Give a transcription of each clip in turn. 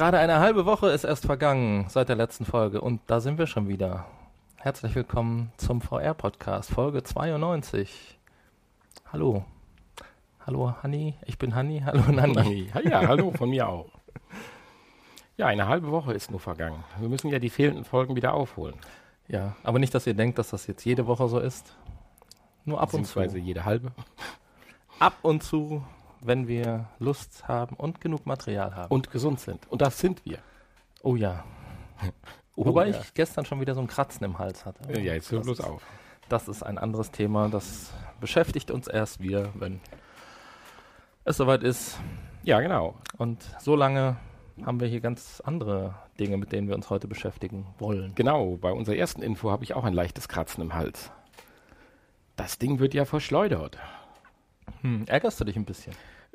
Gerade eine halbe Woche ist erst vergangen seit der letzten Folge und da sind wir schon wieder. Herzlich willkommen zum VR-Podcast, Folge 92. Hallo. Hallo Hanni, ich bin Hanni. Hallo Nanni. Ja, hallo von mir auch. Ja, eine halbe Woche ist nur vergangen. Wir müssen ja die fehlenden Folgen wieder aufholen. Ja, aber nicht, dass ihr denkt, dass das jetzt jede Woche so ist. Nur ab und zu. Beziehungsweise jede halbe. Ab und zu, wenn wir Lust haben und genug Material haben. Und gesund sind. Und das sind wir. oh ja. Oh, Wobei ja. ich gestern schon wieder so ein Kratzen im Hals hatte. Ja, jetzt hör bloß auf. das ist ein anderes Thema. Das beschäftigt uns erst wieder, wenn es soweit ist. Ja, genau. Und so lange haben wir hier ganz andere Dinge, mit denen wir uns heute beschäftigen wollen. Genau, bei unserer ersten Info habe ich auch ein leichtes Kratzen im Hals. Das Ding wird ja verschleudert. Hm, ärgerst du dich ein bisschen?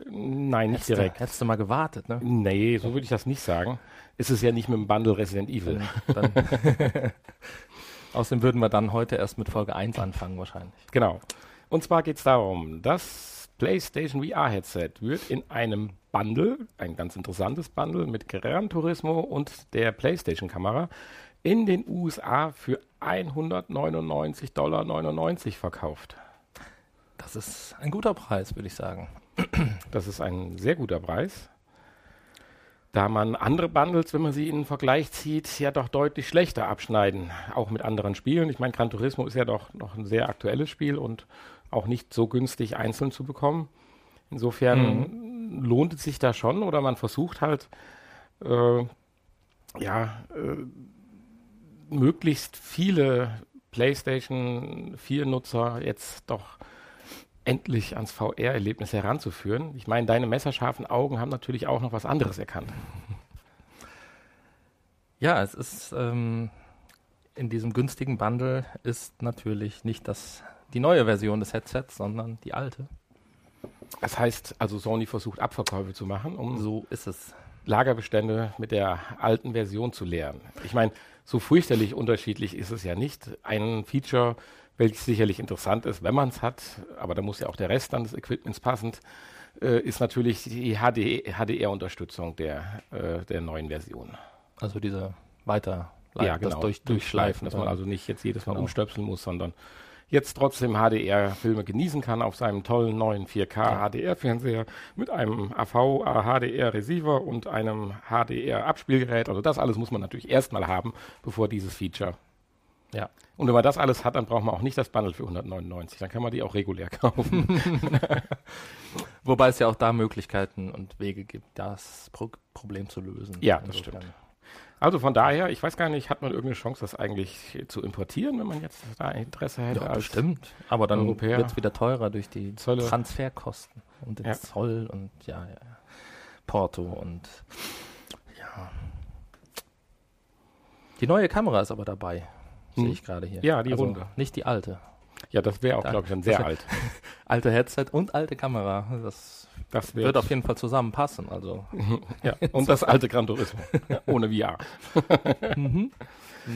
Nein, nicht Hättest du- direkt. Hättest du mal gewartet, ne? Nee, so würde ich das nicht sagen. Ist es ja nicht mit dem Bundle Resident Evil. Dann, dann Außerdem würden wir dann heute erst mit Folge 1 anfangen wahrscheinlich. Genau. Und zwar geht es darum, das PlayStation VR-Headset wird in einem Bundle, ein ganz interessantes Bundle mit Gran Turismo und der PlayStation-Kamera, in den USA für 199,99 Dollar verkauft. Das ist ein guter Preis, würde ich sagen. Das ist ein sehr guter Preis. Da man andere Bundles, wenn man sie in den Vergleich zieht, ja doch deutlich schlechter abschneiden, auch mit anderen Spielen. Ich meine, Gran Turismo ist ja doch noch ein sehr aktuelles Spiel und auch nicht so günstig einzeln zu bekommen. Insofern lohnt es sich da schon oder man versucht halt, äh, ja, äh, möglichst viele PlayStation 4-Nutzer jetzt doch endlich ans VR-Erlebnis heranzuführen. Ich meine, deine messerscharfen Augen haben natürlich auch noch was anderes erkannt. Ja, es ist ähm, in diesem günstigen Bundle ist natürlich nicht das, die neue Version des Headsets, sondern die alte. Das heißt, also Sony versucht Abverkäufe zu machen, um So ist es. Lagerbestände mit der alten Version zu leeren. Ich meine, so fürchterlich unterschiedlich ist es ja nicht. Ein Feature, welches sicherlich interessant ist, wenn man es hat, aber da muss ja auch der Rest dann des Equipments passend, äh, ist natürlich die HD, HDR-Unterstützung der, äh, der neuen Version. Also diese weiter ja, genau. das durch, durchschleifen. dass man also nicht jetzt jedes Mal Genau. umstöpseln muss, sondern jetzt trotzdem HDR-Filme genießen kann auf seinem tollen neuen 4K HDR-Fernseher mit einem AV HDR-Receiver und einem HDR-Abspielgerät. Also das alles muss man natürlich erstmal haben, bevor dieses Feature. Ja. Und wenn man das alles hat, dann braucht man auch nicht das Bundle für 199. Dann kann man die auch regulär kaufen. Wobei es ja auch da Möglichkeiten und Wege gibt, das Pro Problem zu lösen. Ja, das Insofern. stimmt. Also von daher, ich weiß gar nicht, hat man irgendeine Chance, das eigentlich zu importieren, wenn man jetzt da Interesse hätte? Ja, bestimmt. Aber dann wird es wieder teurer durch die Zölle. Transferkosten und den Ja. Zoll und ja, ja. Porto und ja. Die neue Kamera ist aber dabei, sehe Hm. ich gerade hier. Ja, die also runde. Nicht die alte. Ja, das wäre auch, glaube ich, schon das sehr alt. Alte Headset und alte Kamera. Das Das wird auf jeden Fall zusammenpassen. Also. Ja, und das alte Gran Turismo. Ohne VR. mhm.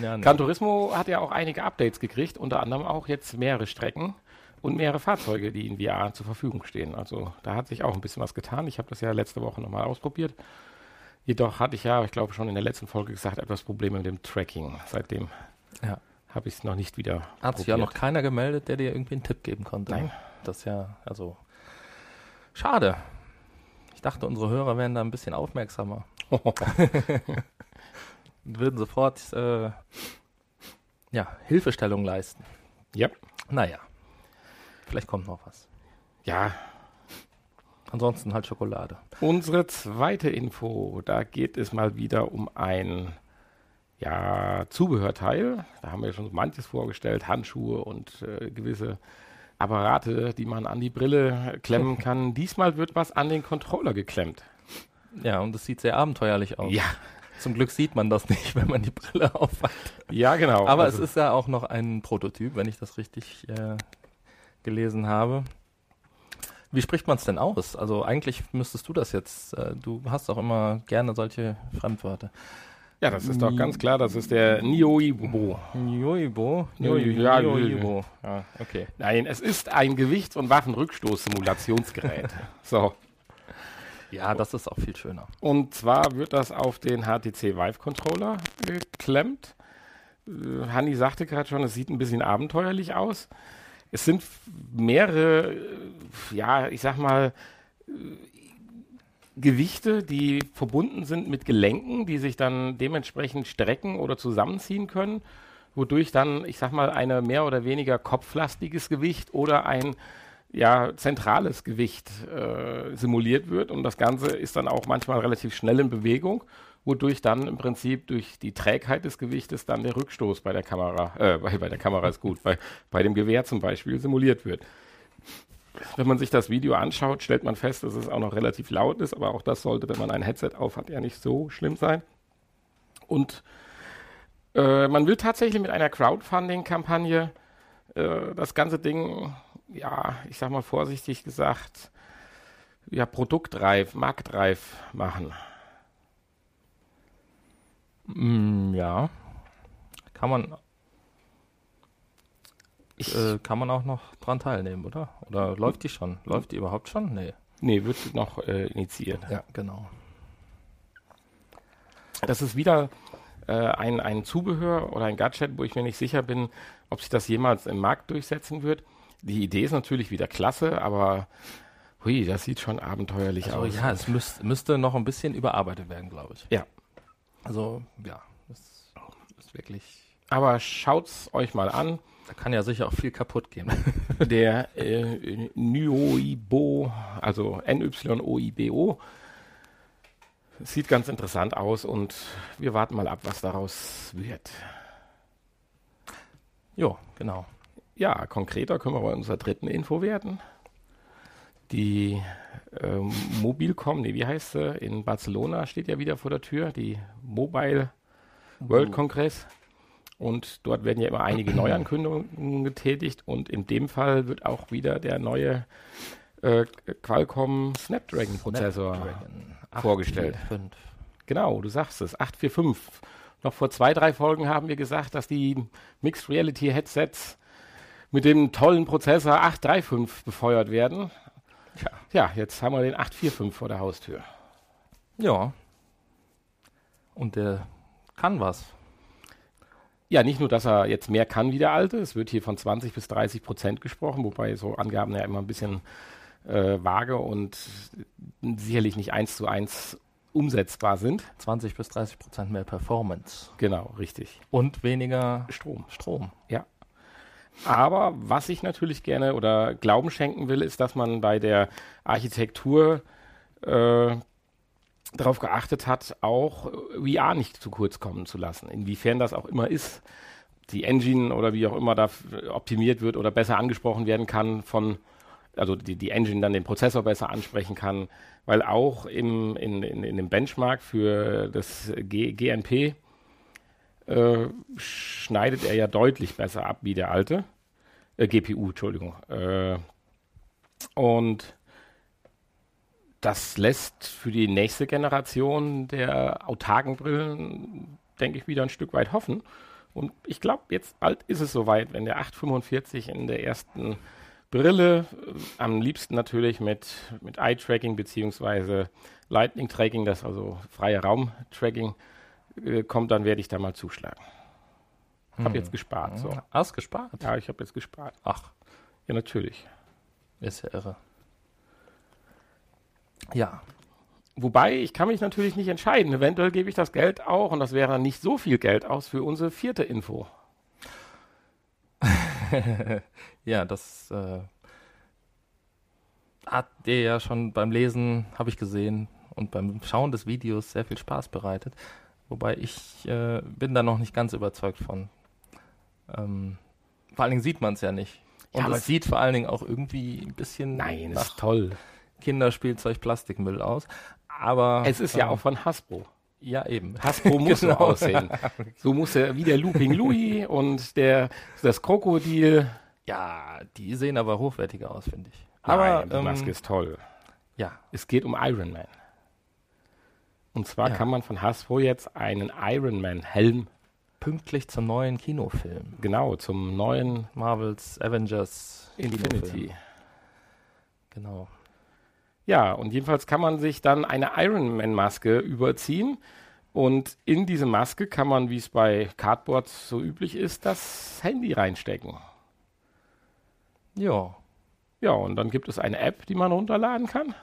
ja, nee. Gran Turismo hat ja auch einige Updates gekriegt, unter anderem auch jetzt mehrere Strecken und mehrere Fahrzeuge, die in VR zur Verfügung stehen. Also da hat sich auch ein bisschen was getan. Ich habe das ja letzte Woche nochmal ausprobiert. Jedoch hatte ich ja, ich glaube schon in der letzten Folge gesagt, etwas Probleme mit dem Tracking. Seitdem Ja. Habe ich es noch nicht wieder Hat sich ja noch keiner gemeldet, der dir irgendwie einen Tipp geben konnte. Nein. Ne? Das ist ja, also. Schade. Ich dachte, unsere Hörer wären da ein bisschen aufmerksamer. Und würden sofort äh, ja, Hilfestellung leisten. ja. Naja. Vielleicht kommt noch was. ja, Ansonsten halt Schokolade. Unsere zweite Info, da geht es mal wieder um ein ja, Zubehörteil. Da haben wir schon so manches vorgestellt, Handschuhe und äh, gewisse Apparate, die man an die Brille klemmen kann. Diesmal wird was an den Controller geklemmt. Ja, und es sieht sehr abenteuerlich aus. Ja, Zum Glück sieht man das nicht, wenn man die Brille aufhat. ja genau. Aber Also, es ist ja auch noch ein Prototyp, wenn ich das richtig äh, gelesen habe. Wie spricht man es denn aus? Also eigentlich müsstest du das jetzt, äh, du hast auch immer gerne solche Fremdwörter. Ja, das ist doch ganz klar, das ist der Nioibo. Nioibo? Ja, Nioibo. Ja, okay. Nein, es ist ein Gewichts- und Waffenrückstoß-Simulationsgerät. so. Ja, das ist auch viel schöner. Und zwar wird das auf den HTC Vive Controller geklemmt. Äh, Hanni sagte gerade schon, es sieht ein bisschen abenteuerlich aus. Es sind mehrere, äh, ja, ich sag mal, äh, Gewichte, die verbunden sind mit Gelenken, die sich dann dementsprechend strecken oder zusammenziehen können, wodurch dann, ich sag mal, ein mehr oder weniger kopflastiges Gewicht oder ein ja, zentrales Gewicht äh, simuliert wird. Und das Ganze ist dann auch manchmal relativ schnell in Bewegung, wodurch dann im Prinzip durch die Trägheit des Gewichtes dann der Rückstoß bei der Kamera, äh, bei, bei der Kamera ist gut, bei, bei dem Gewehr zum Beispiel simuliert wird. Wenn man sich das Video anschaut, stellt man fest, dass es auch noch relativ laut ist, aber auch das sollte, wenn man ein Headset auf hat, ja nicht so schlimm sein. Und äh, man will tatsächlich mit einer Crowdfunding-Kampagne äh, das ganze Ding, ja, ich sag mal vorsichtig gesagt, ja, produktreif, marktreif machen. Mm, ja. Kann man äh, kann man auch noch dran teilnehmen, oder? Oder läuft die schon? Läuft die überhaupt schon? Nee. Nee, wird noch äh, initiiert. Ja, genau. Das ist wieder äh, ein, ein Zubehör oder ein Gadget, wo ich mir nicht sicher bin, ob sich das jemals im Markt durchsetzen wird. Die Idee ist natürlich wieder klasse, aber hui, das sieht schon abenteuerlich also, aus. Ja, es müsst, müsste noch ein bisschen überarbeitet werden, glaube ich. Ja. Also, ja, das ist wirklich. Aber schaut's euch mal an. Da kann ja sicher auch viel kaputt gehen. Der äh, Nyoibo, also N-Y-O-I-B-O, sieht ganz interessant aus und wir warten mal ab, was daraus wird. Jo, genau. Ja, konkreter können wir bei unserer dritten Info werden. Die äh, Mobilcom, nee, wie heißt sie? In Barcelona steht ja wieder vor der Tür, die Mobile World Congress. Und dort werden ja immer einige Neuankündigungen getätigt und in dem Fall wird auch wieder der neue äh, Qualcomm Snapdragon Prozessor Snapdragon vorgestellt. 845. Genau, du sagst es, 845. Noch vor zwei, drei Folgen haben wir gesagt, dass die Mixed Reality Headsets mit dem tollen Prozessor 835 befeuert werden. Tja, ja, jetzt haben wir den 845 vor der Haustür. Ja. Und der kann was. Ja, nicht nur, dass er jetzt mehr kann wie der alte. Es wird hier von 20 bis 30 Prozent gesprochen, wobei so Angaben ja immer ein bisschen äh, vage und sicherlich nicht eins zu eins umsetzbar sind. 20 bis 30 Prozent mehr Performance. Genau, richtig. Und weniger Strom. Strom. Ja. Aber was ich natürlich gerne oder Glauben schenken will, ist, dass man bei der Architektur äh, darauf geachtet hat, auch VR nicht zu kurz kommen zu lassen. Inwiefern das auch immer ist, die Engine oder wie auch immer da optimiert wird oder besser angesprochen werden kann von, also die, die Engine dann den Prozessor besser ansprechen kann, weil auch im, in, in, in dem Benchmark für das G, GNP äh, schneidet er ja deutlich besser ab wie der alte. Äh, GPU, Entschuldigung. Äh, und das lässt für die nächste Generation der autarken Brillen, denke ich, wieder ein Stück weit hoffen. Und ich glaube, jetzt bald ist es soweit, wenn der 845 in der ersten Brille, äh, am liebsten natürlich mit, mit Eye-Tracking bzw. Lightning-Tracking, das also freie Raum-Tracking äh, kommt, dann werde ich da mal zuschlagen. Hm. Hab jetzt gespart. So. Hast gespart? Ja, ich habe jetzt gespart. Ach. Ja, natürlich. Ist ja irre. Ja. Wobei, ich kann mich natürlich nicht entscheiden. Eventuell gebe ich das Geld auch, und das wäre nicht so viel Geld aus, für unsere vierte Info. ja, das äh, hat dir ja schon beim Lesen, habe ich gesehen, und beim Schauen des Videos sehr viel Spaß bereitet. Wobei ich äh, bin da noch nicht ganz überzeugt von. Ähm, vor allen Dingen sieht man es ja nicht. Und ja, es sieht vor allen Dingen auch irgendwie ein bisschen Nein, nach toll. Kinderspielzeug Plastikmüll aus. Aber es ist ähm, ja auch von Hasbro. Ja, eben. Hasbro muss genau. so aussehen. So muss er wie der Looping Louis und der, das Krokodil. Ja, die sehen aber hochwertiger aus, finde ich. Aber Nein, die ähm, Maske ist toll. Ja. Es geht um Iron Man. Und zwar ja. kann man von Hasbro jetzt einen Iron Man Helm pünktlich zum neuen Kinofilm. Genau, zum neuen Marvels Avengers Infinity. Kinofilm. Genau. Ja, und jedenfalls kann man sich dann eine Ironman-Maske überziehen. Und in diese Maske kann man, wie es bei Cardboards so üblich ist, das Handy reinstecken. Ja. Ja, und dann gibt es eine App, die man runterladen kann,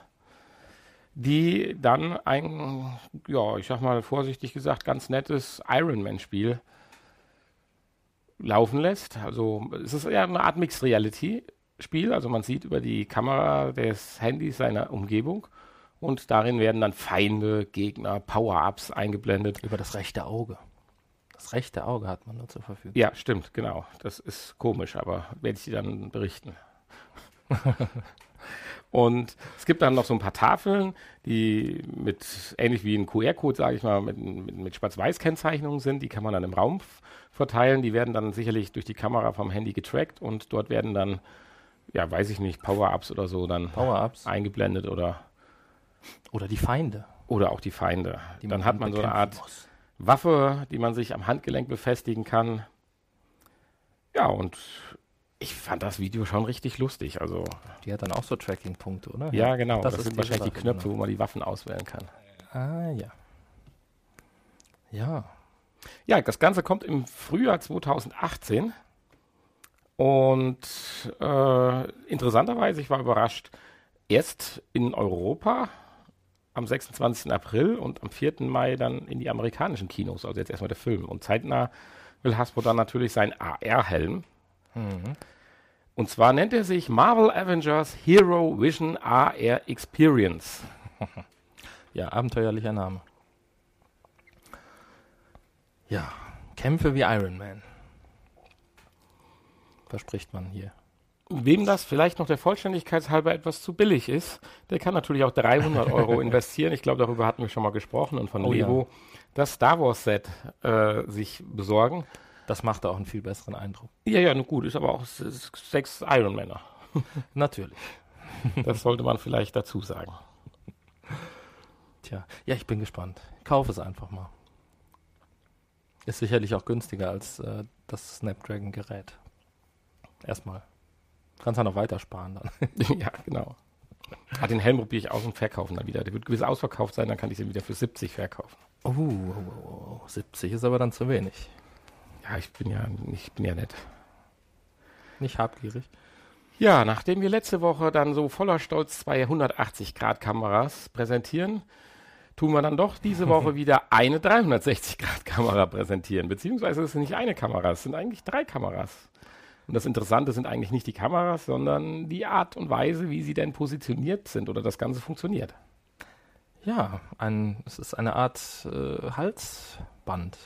die dann ein, ja, ich sag mal vorsichtig gesagt, ganz nettes Ironman-Spiel laufen lässt. Also es ist eher eine Art Mixed Reality Spiel. Also man sieht über die Kamera des Handys seine Umgebung und darin werden dann Feinde, Gegner, Power-Ups eingeblendet. Über das rechte Auge. Das rechte Auge hat man nur zur Verfügung. Ja, stimmt, genau. Das ist komisch, aber werde ich dir dann berichten. und es gibt dann noch so ein paar Tafeln, die mit, ähnlich wie ein QR-Code, sage ich mal, mit, mit, mit Schwarz-Weiß-Kennzeichnungen sind. Die kann man dann im Raum verteilen. Die werden dann sicherlich durch die Kamera vom Handy getrackt und dort werden dann ja, weiß ich nicht, Power-Ups oder so dann Power-Ups. eingeblendet oder. Oder die Feinde. Oder auch die Feinde. Die dann hat man so eine Art muss. Waffe, die man sich am Handgelenk befestigen kann. Ja, und ich fand das Video schon richtig lustig. Also, Die hat dann auch so Tracking-Punkte, oder? ja, genau. Das Das, sind wahrscheinlich die Waffe, Knöpfe, genau. wo man die Waffen auswählen kann. Ah, ja. Ja. Ja, das Ganze kommt im Frühjahr 2018. Und äh, interessanterweise, ich war überrascht, erst in Europa am 26. April und am 4. Mai dann in die amerikanischen Kinos, also jetzt erstmal der Film. Und zeitnah will Hasbro dann natürlich seinen AR-Helm. Mhm. Und zwar nennt er sich Marvel Avengers Hero Vision AR Experience. Ja, abenteuerlicher Name. Ja, Kämpfe wie Iron Man. Verspricht man hier. Wem das vielleicht noch der Vollständigkeit halber etwas zu billig ist, der kann natürlich auch 300 Euro investieren. Ich glaube, darüber hatten wir schon mal gesprochen und von Oh ja. Lego das Star Wars Set äh, sich besorgen. Das macht auch einen viel besseren Eindruck. Ja, ja, gut, ist aber auch sechs Iron Männer. Natürlich. Das sollte man vielleicht dazu sagen. Tja, ja, ich bin gespannt. Kauf es einfach mal. Ist sicherlich auch günstiger als äh, das Snapdragon-Gerät. Erstmal. Kannst ja noch weiter sparen dann. ja, genau. Ah, den Helm probiere ich aus und verkaufen dann wieder. Der wird gewiss ausverkauft sein, dann kann ich den wieder für 70 verkaufen. Oh, oh, oh, oh, 70 ist aber dann zu wenig. Ja, ich bin ja, ich bin ja nett. Nicht habgierig. Ja, nachdem wir letzte Woche dann so voller Stolz zwei 180-Grad-Kameras präsentieren, tun wir dann doch diese Woche wieder eine 360-Grad-Kamera präsentieren. Beziehungsweise es sind nicht eine Kamera, es sind eigentlich drei Kameras. Und das Interessante sind eigentlich nicht die Kameras, sondern die Art und Weise, wie sie denn positioniert sind oder das Ganze funktioniert. Ja, ein, es ist eine Art äh, Halsband.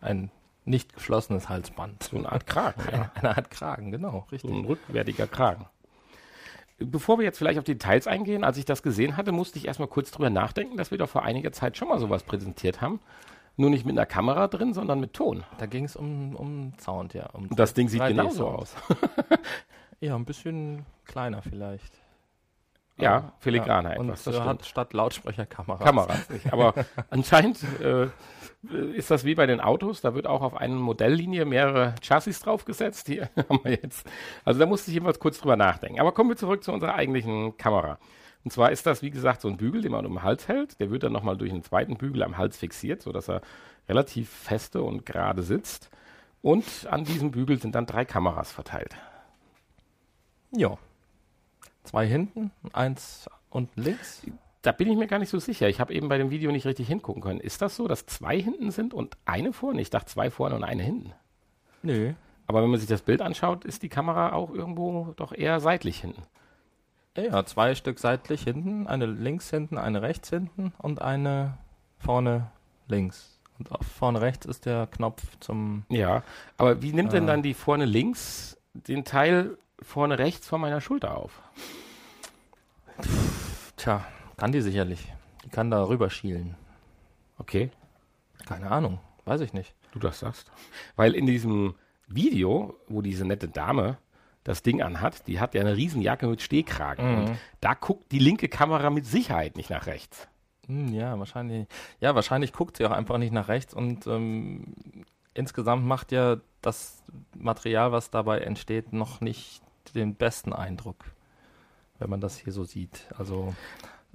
Ein nicht geschlossenes Halsband. So eine Art Kragen, ja. Eine Art Kragen, genau, So richtig. ein rückwärtiger Kragen. Bevor wir jetzt vielleicht auf die Details eingehen, als ich das gesehen hatte, musste ich erstmal kurz drüber nachdenken, dass wir doch vor einiger Zeit schon mal sowas präsentiert haben. Nur nicht mit einer Kamera drin, sondern mit Ton. Da ging es um, um Sound, ja. Um Und das Ding sieht 3D genauso aus. Ja, ein bisschen kleiner vielleicht. Ja, Aber- filigraner ja, Und etwas, das äh, hat statt Lautsprecher Kameras. Kameras nicht. Aber anscheinend äh, ist das wie bei den Autos. Da wird auch auf eine Modelllinie mehrere Chassis draufgesetzt. Hier haben wir jetzt. Also da musste ich jedenfalls kurz drüber nachdenken. Aber kommen wir zurück zu unserer eigentlichen Kamera. Und zwar ist das, wie gesagt, so ein Bügel, den man um den Hals hält. Der wird dann nochmal durch einen zweiten Bügel am Hals fixiert, sodass er relativ feste und gerade sitzt. Und an diesem Bügel sind dann drei Kameras verteilt. Ja. Zwei hinten, eins unten links. Da bin ich mir gar nicht so sicher. Ich habe eben bei dem Video nicht richtig hingucken können. Ist das so, dass zwei hinten sind und eine vorne? Ich dachte zwei vorne und eine hinten. Nö. Aber wenn man sich das Bild anschaut, ist die Kamera auch irgendwo doch eher seitlich hinten. Ja, zwei Stück seitlich hinten, eine links hinten, eine rechts hinten und eine vorne links. Und vorne rechts ist der Knopf zum. Ja. Aber wie nimmt denn Ah. dann die vorne links den Teil vorne rechts von meiner Schulter auf? Tja, kann die sicherlich. Die kann da rüber schielen. Okay, Keine Ahnung, weiß ich nicht. du das sagst. Weil in diesem Video, wo diese nette Dame das Ding anhat, die hat ja eine Riesenjacke mit Stehkragen. Mhm. Und da guckt die linke Kamera mit Sicherheit nicht nach rechts. Hm, ja, wahrscheinlich. Ja, wahrscheinlich guckt sie auch einfach nicht nach rechts und ähm, insgesamt macht ja das Material, was dabei entsteht, noch nicht den besten Eindruck. wenn man das hier so sieht. Also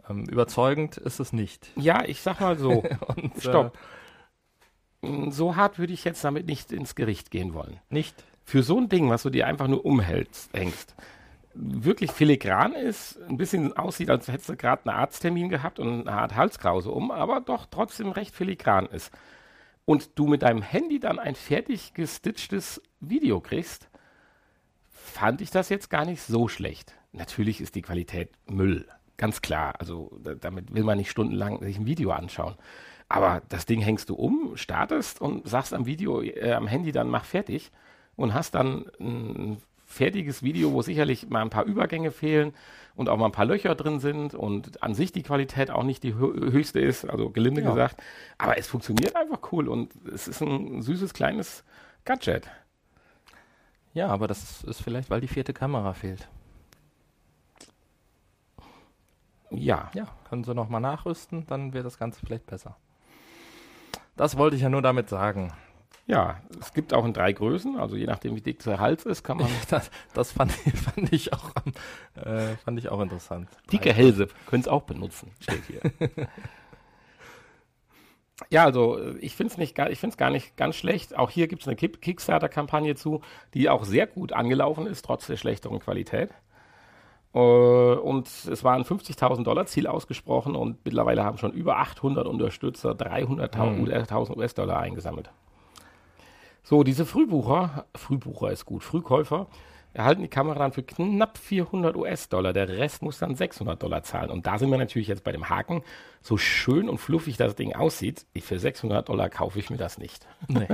ähm, überzeugend ist es nicht. Ja, ich sag mal so. Und, äh, Stopp. So hart würde ich jetzt damit nicht ins Gericht gehen wollen. Nicht? Für so ein Ding, was du dir einfach nur umhältst, hängst, wirklich filigran ist, ein bisschen aussieht, als hättest du gerade einen Arzttermin gehabt und eine Art Halskrause um, aber doch trotzdem recht filigran ist. Und du mit deinem Handy dann ein fertig gestitchtes Video kriegst, fand ich das jetzt gar nicht so schlecht. Natürlich ist die Qualität Müll, ganz klar. Also da, damit will man nicht stundenlang sich ein Video anschauen. Aber das Ding hängst du um, startest und sagst am Video, äh, am Handy dann mach fertig und hast dann ein fertiges Video, wo sicherlich mal ein paar Übergänge fehlen und auch mal ein paar Löcher drin sind und an sich die Qualität auch nicht die hö höchste ist, also gelinde Ja. gesagt. Aber es funktioniert einfach cool und es ist ein süßes kleines Gadget. Ja, aber das ist vielleicht, weil die vierte Kamera fehlt. Ja, Ja, können sie nochmal nachrüsten, dann wird das Ganze vielleicht besser. Das wollte ich ja nur damit sagen. Ja, es gibt auch in drei Größen, also je nachdem wie dick der Hals ist, kann man Das, das fand, ich, fand, ich auch, äh, fand ich auch interessant. Dicke Hälse können es auch benutzen, steht hier. ja, also äh, ich finde es nicht, gar- nicht ganz schlecht. Auch hier gibt es eine Kick- Kickstarter-Kampagne zu, die auch sehr gut angelaufen ist, trotz der schlechteren Qualität. Äh, und es war ein 50.000 Dollar Ziel ausgesprochen und mittlerweile haben schon über 800 Unterstützer 300.000 US-Dollar eingesammelt. So, diese Frühbucher, Frühbucher ist gut, Frühkäufer erhalten die Kamera dann für knapp 400 US-Dollar. Der Rest muss dann 600 Dollar zahlen. Und da sind wir natürlich jetzt bei dem Haken. So schön und fluffig das Ding aussieht, für 600 Dollar kaufe ich mir das nicht. Nee.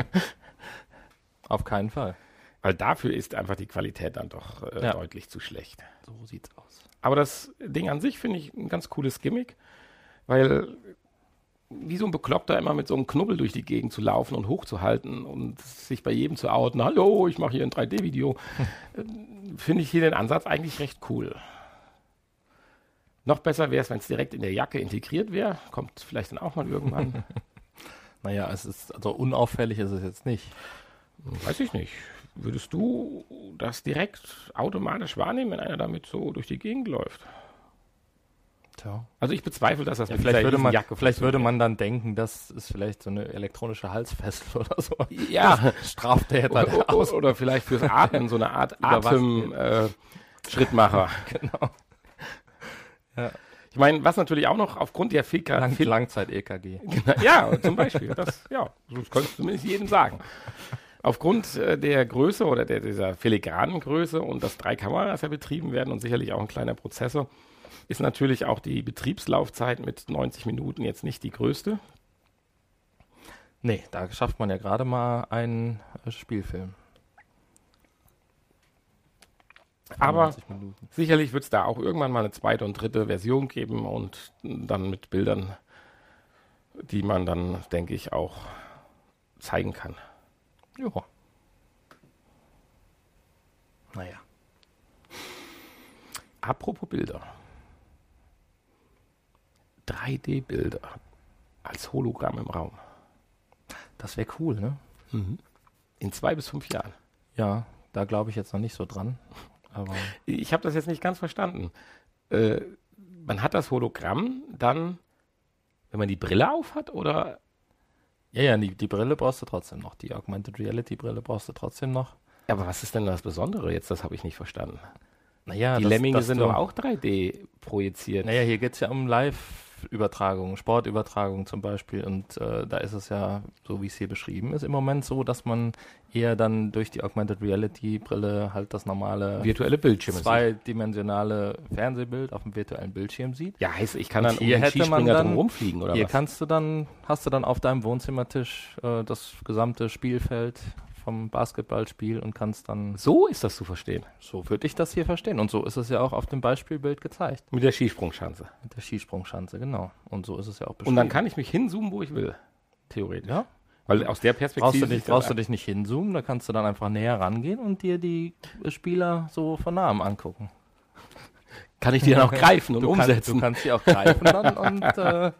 Auf keinen Fall. Weil dafür ist einfach die Qualität dann doch äh, Ja. deutlich zu schlecht. So sieht's aus. Aber das Ding an sich finde ich ein ganz cooles Gimmick, weil wie so ein Bekloppter immer mit so einem Knubbel durch die Gegend zu laufen und hochzuhalten und sich bei jedem zu outen, hallo, ich mache hier ein 3D-Video, äh, finde ich hier den Ansatz eigentlich recht cool. Noch besser wäre es, wenn es direkt in der Jacke integriert wäre. Kommt vielleicht dann auch mal irgendwann. Naja, es ist, also unauffällig ist es jetzt nicht. Weiß ich nicht. Würdest du das direkt automatisch wahrnehmen, wenn einer damit so durch die Gegend läuft? Tja. Also ich bezweifle, dass das Ja, mit vielleicht würde man, vielleicht würde man dann denken, das ist vielleicht so eine elektronische Halsfessel oder so. Ja, Straftäter der oder, aus. oder vielleicht fürs Atmen so eine Art Überwachen. Atem-Schrittmacher. Genau. Ja. Ich meine, was natürlich auch noch aufgrund der Fika, Lang, Fil- Langzeit-EKG. ja, zum Beispiel, das, ja, das könntest du zumindest jedem sagen. Aufgrund äh, der Größe oder der, dieser filigranen Größe und dass drei Kameras ja betrieben werden und sicherlich auch ein kleiner Prozessor, ist natürlich auch die Betriebslaufzeit mit 90 Minuten jetzt nicht die größte. Nee, da schafft man ja gerade mal einen äh, Spielfilm. Aber 95 Minuten. Sicherlich wird es da auch irgendwann mal eine zweite und dritte Version geben und dann mit Bildern, die man dann, denke ich, auch zeigen kann. Ja. Naja. Apropos Bilder. 3D-Bilder als Hologramm im Raum. Das wäre cool, ne? In zwei bis fünf Jahren. Ja, da glaube ich jetzt noch nicht so dran. Aber Ich habe das jetzt nicht ganz verstanden. Äh, man hat das Hologramm dann, wenn man die Brille auf hat, oder? ja, ja, die, die Brille brauchst du trotzdem noch. Die Augmented Reality Brille brauchst du trotzdem noch. Aber was ist denn das Besondere jetzt? Das habe ich nicht verstanden. Naja, die das- Lemminge dass sind doch auch 3D projiziert. Naja, hier geht es ja um Live-Übertragungen, Sportübertragungen zum Beispiel. Und äh, da ist es ja, so wie es hier beschrieben ist, im Moment so, dass man eher dann durch die Augmented Reality-Brille halt das normale virtuelle Bildschirme. sieht. zweidimensionale Fernsehbild auf dem virtuellen Bildschirm sieht. Ja, heißt, ich kann dann um hier den hätte man dann- rumfliegen, oder Hier was? kannst du dann, hast du dann auf deinem Wohnzimmertisch äh, das gesamte Spielfeld vom Basketballspiel und kannst dann, So ist das zu verstehen. so würde ich das hier verstehen. Und so ist es ja auch auf dem Beispielbild gezeigt. Mit der Skisprungschanze. Mit der Skisprungschanze, genau. Und so ist es ja auch Und dann kann ich mich hinzoomen, wo ich will. Theoretisch. Ja. Weil aus der Perspektive. Brauchst du, dich, brauchst du dich nicht hinzoomen, da kannst du dann einfach näher rangehen und dir die Spieler so von nahem angucken. Kann ich die dann auch greifen und Du kannst, umsetzen? du kannst die auch greifen dann und äh,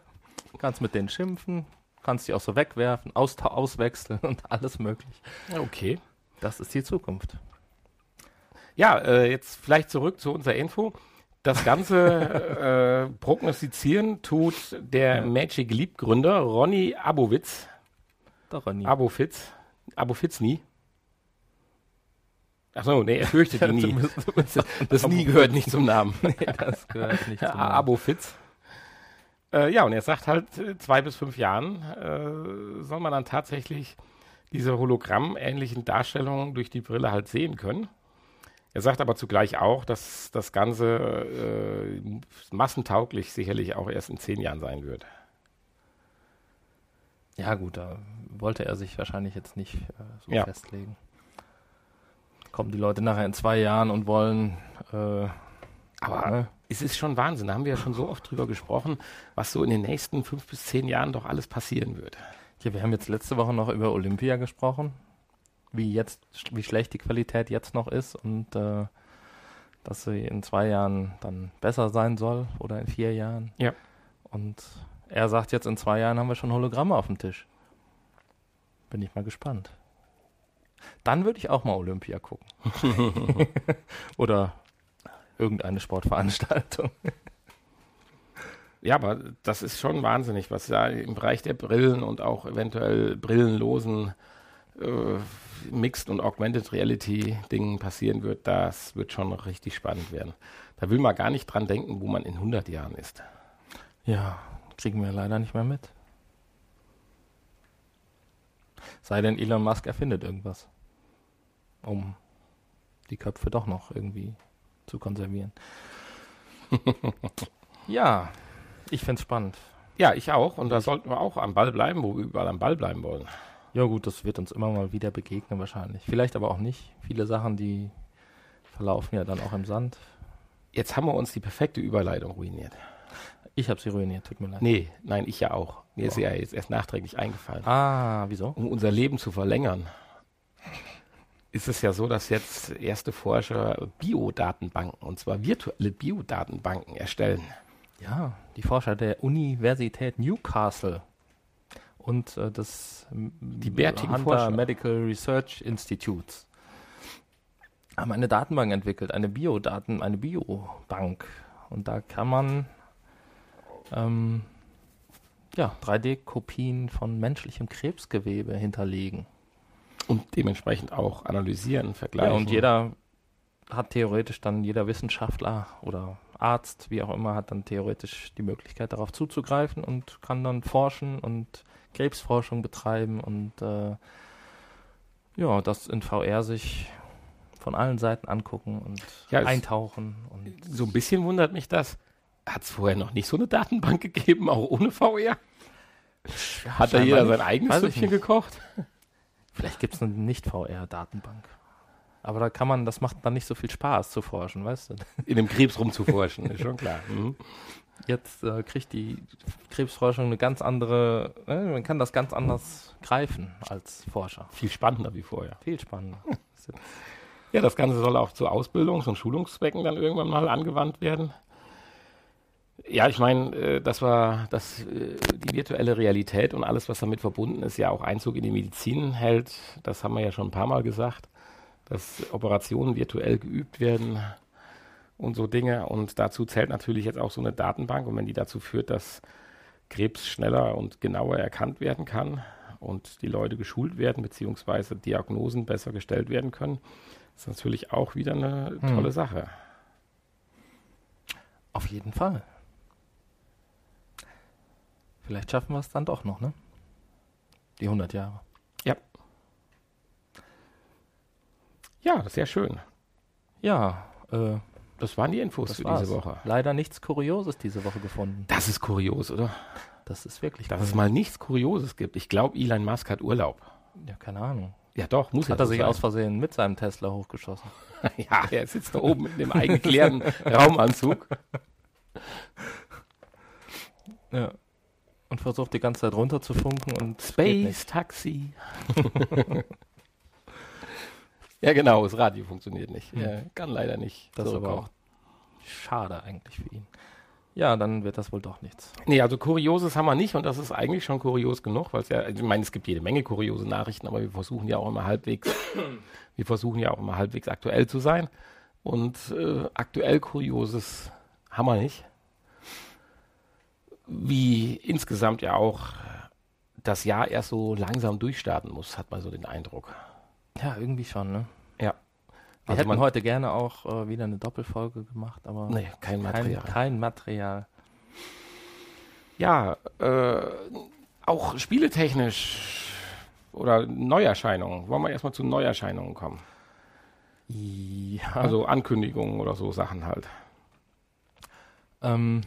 kannst mit denen schimpfen, kannst die auch so wegwerfen, austau- auswechseln und alles möglich. okay. Das ist die Zukunft. Ja, äh, jetzt vielleicht zurück zu unserer Info. Das Ganze äh, prognostizieren tut der Ja. Magic Leap Gründer Ronny Abowitz. Doch, Ronny. Abofitz. Abofitz nie. Achso, nee, er fürchtet ihn nie. Das nie gehört nicht zum Namen. nee, das gehört nicht zum Namen. Abofitz. Äh, ja, und er sagt halt, äh, zwei bis fünf Jahren äh, soll man dann tatsächlich diese Hologramm-ähnlichen Darstellungen durch die Brille halt sehen können. Er sagt aber zugleich auch, dass das Ganze äh, massentauglich sicherlich auch erst in zehn Jahren sein wird. Ja, gut, da wollte er sich wahrscheinlich jetzt nicht äh, so Ja. festlegen. Kommen die Leute nachher in zwei Jahren und wollen. Äh, Aber es ist schon Wahnsinn, da haben wir ja schon so oft drüber gesprochen, was so in den nächsten fünf bis zehn Jahren doch alles passieren wird. Ja, wir haben jetzt letzte Woche noch über Olympia gesprochen, wie jetzt, wie schlecht die Qualität jetzt noch ist und äh, dass sie in zwei Jahren dann besser sein soll oder in vier Jahren. Ja. Und er sagt jetzt, in zwei Jahren haben wir schon Hologramme auf dem Tisch. Bin ich mal gespannt. Dann würde ich auch mal Olympia gucken. oder irgendeine Sportveranstaltung. Ja, aber das ist schon wahnsinnig, was da im Bereich der Brillen und auch eventuell brillenlosen äh, Mixed und Augmented Reality Dingen passieren wird. Das wird schon richtig spannend werden. Da will man gar nicht dran denken, wo man in 100 Jahren ist. Ja, kriegen wir leider nicht mehr mit. Sei denn, Elon Musk erfindet irgendwas, um die Köpfe doch noch irgendwie zu konservieren. ja, ich find's spannend. Ja, ich auch. Und da sollten wir auch am Ball bleiben, wo wir überall am Ball bleiben wollen. Ja gut, das wird uns immer mal wieder begegnen wahrscheinlich. Vielleicht aber auch nicht. Viele Sachen, die verlaufen ja dann auch im Sand. Jetzt haben wir uns die perfekte Überleitung ruiniert. Ich habe sie ruiniert, tut mir leid. Nee, nein, ich ja auch. Mir ist sie ja jetzt erst nachträglich eingefallen. Ah, wieso? um unser Leben zu verlängern, ist es ja so, dass jetzt erste Forscher Biodatenbanken, und zwar virtuelle Biodatenbanken erstellen. Ja, die Forscher der Universität Newcastle und äh, des die bärtigen Hunter Forscher. Medical Research Institutes haben eine Datenbank entwickelt, eine Biodaten, eine Biobank. Und da kann man ähm, ja, 3D-Kopien von menschlichem Krebsgewebe hinterlegen. Und dementsprechend auch analysieren, vergleichen. Ja, und jeder hat theoretisch dann, jeder Wissenschaftler oder Arzt, wie auch immer, hat dann theoretisch die Möglichkeit darauf zuzugreifen und kann dann forschen und Krebsforschung betreiben und äh, ja, das in VR sich von allen Seiten angucken und Ja, eintauchen und So ein bisschen wundert mich das. Hat es vorher noch nicht so eine Datenbank gegeben, auch ohne VR? Hat da jeder sein eigenes Süppchen gekocht? Vielleicht gibt es eine Nicht-VR-Datenbank. Aber da kann man, das macht dann nicht so viel Spaß zu forschen, weißt du? In dem Krebs rumzuforschen, ist schon klar. Mhm. Jetzt äh, kriegt die Krebsforschung eine ganz andere, äh, man kann das ganz anders greifen als Forscher. Viel spannender wie vorher. Viel spannender. Ja, das Ganze soll auch zu Ausbildungs- und Schulungszwecken dann irgendwann mal angewandt werden. Ja, ich meine, äh, das war das, äh, die virtuelle Realität und alles, was damit verbunden ist, ja auch Einzug in die Medizin hält. Das haben wir ja schon ein paar Mal gesagt, dass Operationen virtuell geübt werden und so Dinge. Und dazu zählt natürlich jetzt auch so eine Datenbank. Und wenn die dazu führt, dass Krebs schneller und genauer erkannt werden kann und die Leute geschult werden, beziehungsweise Diagnosen besser gestellt werden können, ist natürlich auch wieder eine Hm. tolle Sache. Auf jeden Fall. Vielleicht schaffen wir es dann doch noch, ne? Die 100 Jahre. Ja, sehr schön. Ja, äh, Das waren die Infos für war's. diese Woche. Leider nichts Kurioses diese Woche gefunden. Das ist kurios, oder? Das ist wirklich Dass es kurios. mal nichts Kurioses gibt. Ich glaube, Elon Musk hat Urlaub. Ja, keine Ahnung. Ja, doch, muss Hat ja er sich sein. aus Versehen mit seinem Tesla hochgeschossen? Ja, er sitzt da oben in dem eingeklärten Raumanzug. Ja. Und versucht die ganze Zeit runterzufunken und. Space Taxi. ja, genau, das Radio funktioniert nicht. Hm. Er kann leider nicht. Das ist aber zurückkommen. auch schade eigentlich für ihn. Ja, dann wird das wohl doch nichts. Nee, also Kurioses haben wir nicht und das ist eigentlich schon kurios genug, weil es ja, ich meine, es gibt jede Menge kuriose Nachrichten, aber wir versuchen ja auch immer halbwegs, wir versuchen ja auch immer halbwegs aktuell zu sein. Und äh, aktuell Kurioses Hammer nicht. Wie insgesamt ja auch das Jahr erst so langsam durchstarten muss, hat man so den Eindruck. Ja, irgendwie schon, ne? Ja. Wir Also hätten man- heute gerne auch äh, wieder eine Doppelfolge gemacht, aber Nee, kein Material. Kein, kein Material. Ja, äh, auch spieletechnisch oder Neuerscheinungen. Wollen wir erstmal zu Neuerscheinungen kommen? Ja. Also Ankündigungen oder so Sachen halt. Ähm,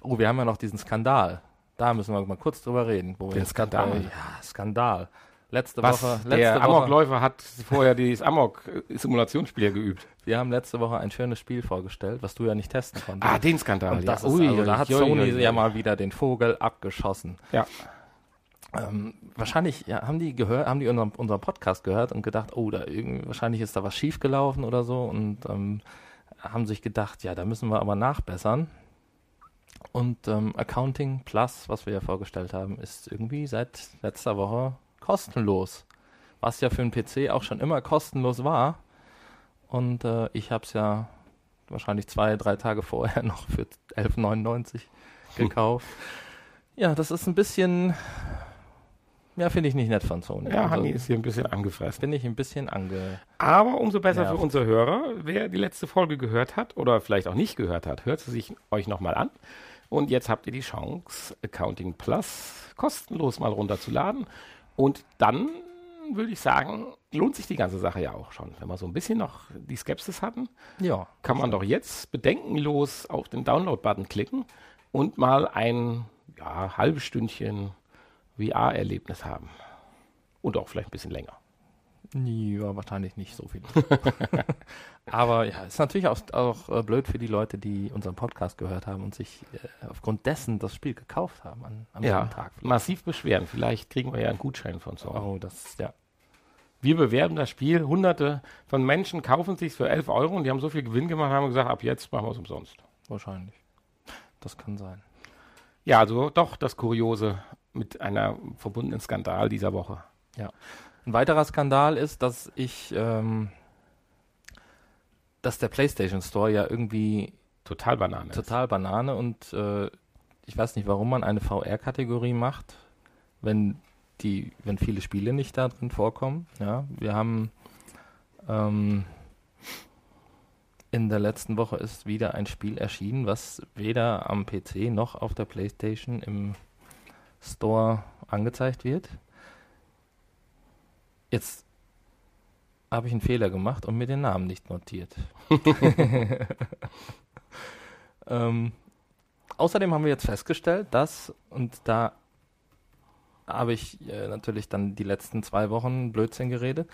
oh, wir haben ja noch diesen Skandal. Da müssen wir mal kurz drüber reden. Wo Den Skandal? Bei, ja, Skandal. Letzte Was? Woche, letzte der Woche, Amokläufer hat vorher dieses Amok-Simulationsspiel geübt. wir haben letzte Woche ein schönes Spiel vorgestellt, was du ja nicht testen konntest. Ah, den Skandal. Und das ja. ist, Ui, also, da hat ui, Sony ui. ja mal wieder den Vogel abgeschossen. Ja. Ähm, wahrscheinlich ja, haben die gehört, haben die unseren, unseren Podcast gehört und gedacht, oh, da irgendwie, wahrscheinlich ist da was schiefgelaufen oder so und ähm, haben sich gedacht, ja, da müssen wir aber nachbessern. Und ähm, Accounting Plus, was wir ja vorgestellt haben, ist irgendwie seit letzter Woche kostenlos. Was ja für einen PC auch schon immer kostenlos war. Und äh, ich habe es ja wahrscheinlich zwei, drei Tage vorher noch für 11,99 gekauft. Ja, das ist ein bisschen, ja, finde ich nicht nett von Sony. Ja, Also, Hanni ist hier ein bisschen angefressen. Bin ich ein bisschen ange... Aber umso besser Nervt. für unsere Hörer. Wer die letzte Folge gehört hat oder vielleicht auch nicht gehört hat, hört sie sich euch nochmal an. Und jetzt habt ihr die Chance, Accounting Plus kostenlos mal runterzuladen. Und dann würde ich sagen, lohnt sich die ganze Sache ja auch schon. Wenn wir so ein bisschen noch die Skepsis hatten, Ja. kann man doch jetzt bedenkenlos auf den Download-Button klicken und mal ein ja, halbes Stündchen VR-Erlebnis haben. Und auch vielleicht ein bisschen länger. Ja, wahrscheinlich nicht so viel. Aber ja, ist natürlich auch, auch äh, blöd für die Leute, die unseren Podcast gehört haben und sich äh, aufgrund dessen das Spiel gekauft haben an, am Ja, Tag. massiv beschweren. Vielleicht kriegen wir ja einen Gutschein von Sony. Oh, das, ja. Wir bewerben das Spiel. Hunderte von Menschen kaufen sich für 11 Euro und die haben so viel Gewinn gemacht, haben gesagt, ab jetzt machen wir es umsonst. Wahrscheinlich. Das kann sein. Ja, also doch das Kuriose mit einer verbundenen Skandal dieser Woche. Ein weiterer Skandal ist, dass ich, ähm, dass der PlayStation Store ja irgendwie Total Banane. total Banane und äh, ich weiß nicht, warum man eine VR-Kategorie macht, wenn die, wenn viele Spiele nicht da drin vorkommen. Ja, wir haben ähm, in der letzten Woche ist wieder ein Spiel erschienen, was weder am PC noch auf der PlayStation im Store angezeigt wird. Jetzt habe ich einen Fehler gemacht und mir den Namen nicht notiert. ähm, außerdem haben wir jetzt festgestellt, dass, und da habe ich äh, natürlich dann die letzten zwei Wochen Blödsinn geredet,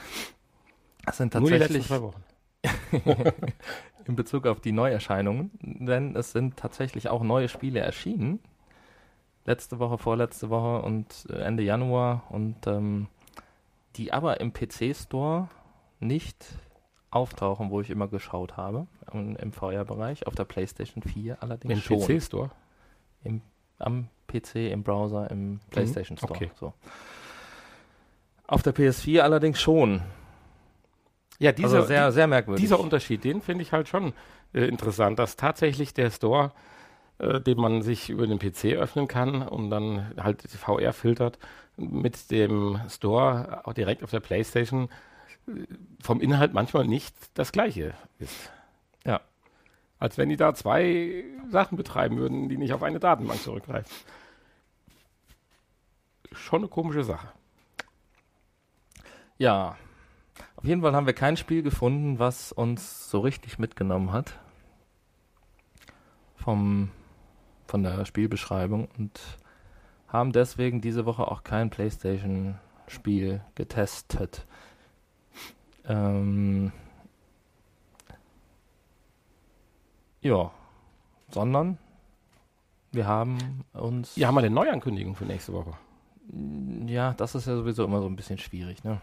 das sind Nur die letzten tatsächlich zwei Wochen. in Bezug auf die Neuerscheinungen, denn es sind tatsächlich auch neue Spiele erschienen. Letzte Woche, vorletzte Woche und äh, Ende Januar und ähm, die aber im PC-Store nicht auftauchen, wo ich immer geschaut habe, im, im VR-Bereich, auf der PlayStation 4 allerdings Im schon. PC-Store. Am PC, im Browser, im PlayStation Store. okay. So. Auf der PS4 allerdings schon. Ja, dieser, also sehr, sehr merkwürdig. dieser Unterschied, den finde ich halt schon äh, interessant, dass tatsächlich der Store, äh, den man sich über den PC öffnen kann und dann halt VR filtert, mit dem Store auch direkt auf der PlayStation äh, vom Inhalt manchmal nicht das gleiche ist. Ja. Als wenn die da zwei Sachen betreiben würden, die nicht auf eine Datenbank zurückgreifen. Schon eine komische Sache. Ja, auf jeden Fall haben wir kein Spiel gefunden, was uns so richtig mitgenommen hat. Vom, von der Spielbeschreibung und haben deswegen diese Woche auch kein PlayStation-Spiel getestet. Ähm, ja, sondern wir haben uns. Ja, haben wir denn Neuankündigungen für nächste Woche? Ja, das ist ja sowieso immer so ein bisschen schwierig, ne?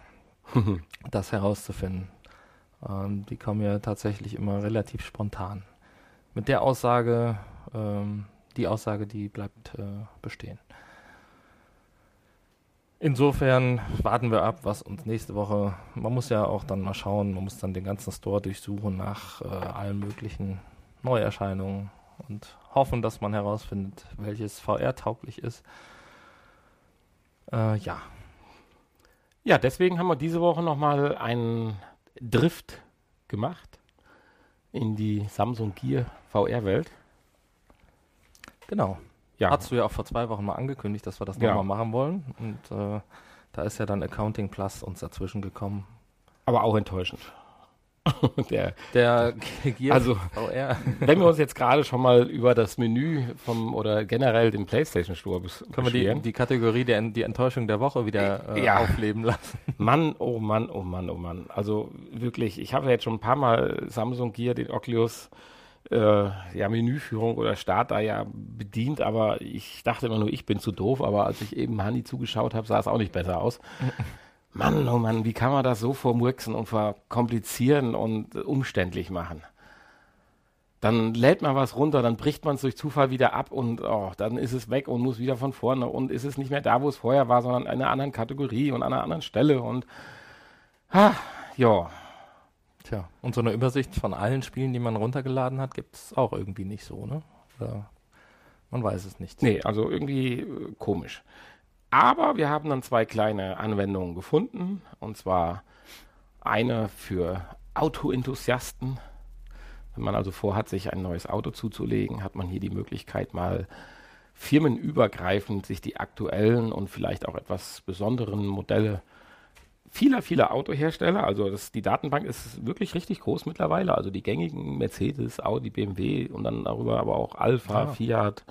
das herauszufinden. Ähm, die kommen ja tatsächlich immer relativ spontan. Mit der Aussage, ähm, die Aussage, die bleibt äh, bestehen. Insofern warten wir ab, was uns nächste Woche. Man muss ja auch dann mal schauen, man muss dann den ganzen Store durchsuchen nach äh, allen möglichen Neuerscheinungen. und hoffen, dass man herausfindet, welches VR-tauglich ist. Äh, ja. Ja, deswegen haben wir diese Woche nochmal einen Drift gemacht in die Samsung Gear VR-Welt. Genau. Ja. Hast du ja auch vor zwei Wochen mal angekündigt, dass wir das ja. nochmal machen wollen. Und äh, da ist ja dann Accounting Plus uns dazwischen gekommen. Aber auch enttäuschend. der, der Gear also, VR. wenn wir uns jetzt gerade schon mal über das Menü vom oder generell den PlayStation Store bes Können wir die, die Kategorie der die Enttäuschung der Woche wieder äh, ja. aufleben lassen? Mann, oh Mann, oh Mann, oh Mann. Also wirklich, ich habe ja jetzt schon ein paar Mal Samsung Gear, den Oculus äh, ja, Menüführung oder Start da ja bedient, aber ich dachte immer nur, ich bin zu doof, aber als ich eben Hanni zugeschaut habe, sah es auch nicht besser aus. Mann, oh Mann, wie kann man das so vermurksen und verkomplizieren und umständlich machen? Dann lädt man was runter, dann bricht man es durch Zufall wieder ab und oh, dann ist es weg und muss wieder von vorne und ist es nicht mehr da, wo es vorher war, sondern in einer anderen Kategorie und an einer anderen Stelle und ah, ja. Tja, und so eine Übersicht von allen Spielen, die man runtergeladen hat, gibt es auch irgendwie nicht so, ne? Oder man weiß es nicht. Nee, also irgendwie äh, komisch. Aber wir haben dann zwei kleine Anwendungen gefunden. Und zwar eine für Autoenthusiasten. Wenn man also vorhat, sich ein neues Auto zuzulegen, hat man hier die Möglichkeit, mal firmenübergreifend sich die aktuellen und vielleicht auch etwas besonderen Modelle vieler, vieler Autohersteller, also das, die Datenbank ist wirklich richtig groß mittlerweile, also die gängigen Mercedes, Audi, BMW und dann darüber aber auch Alpha, ja. Fiat,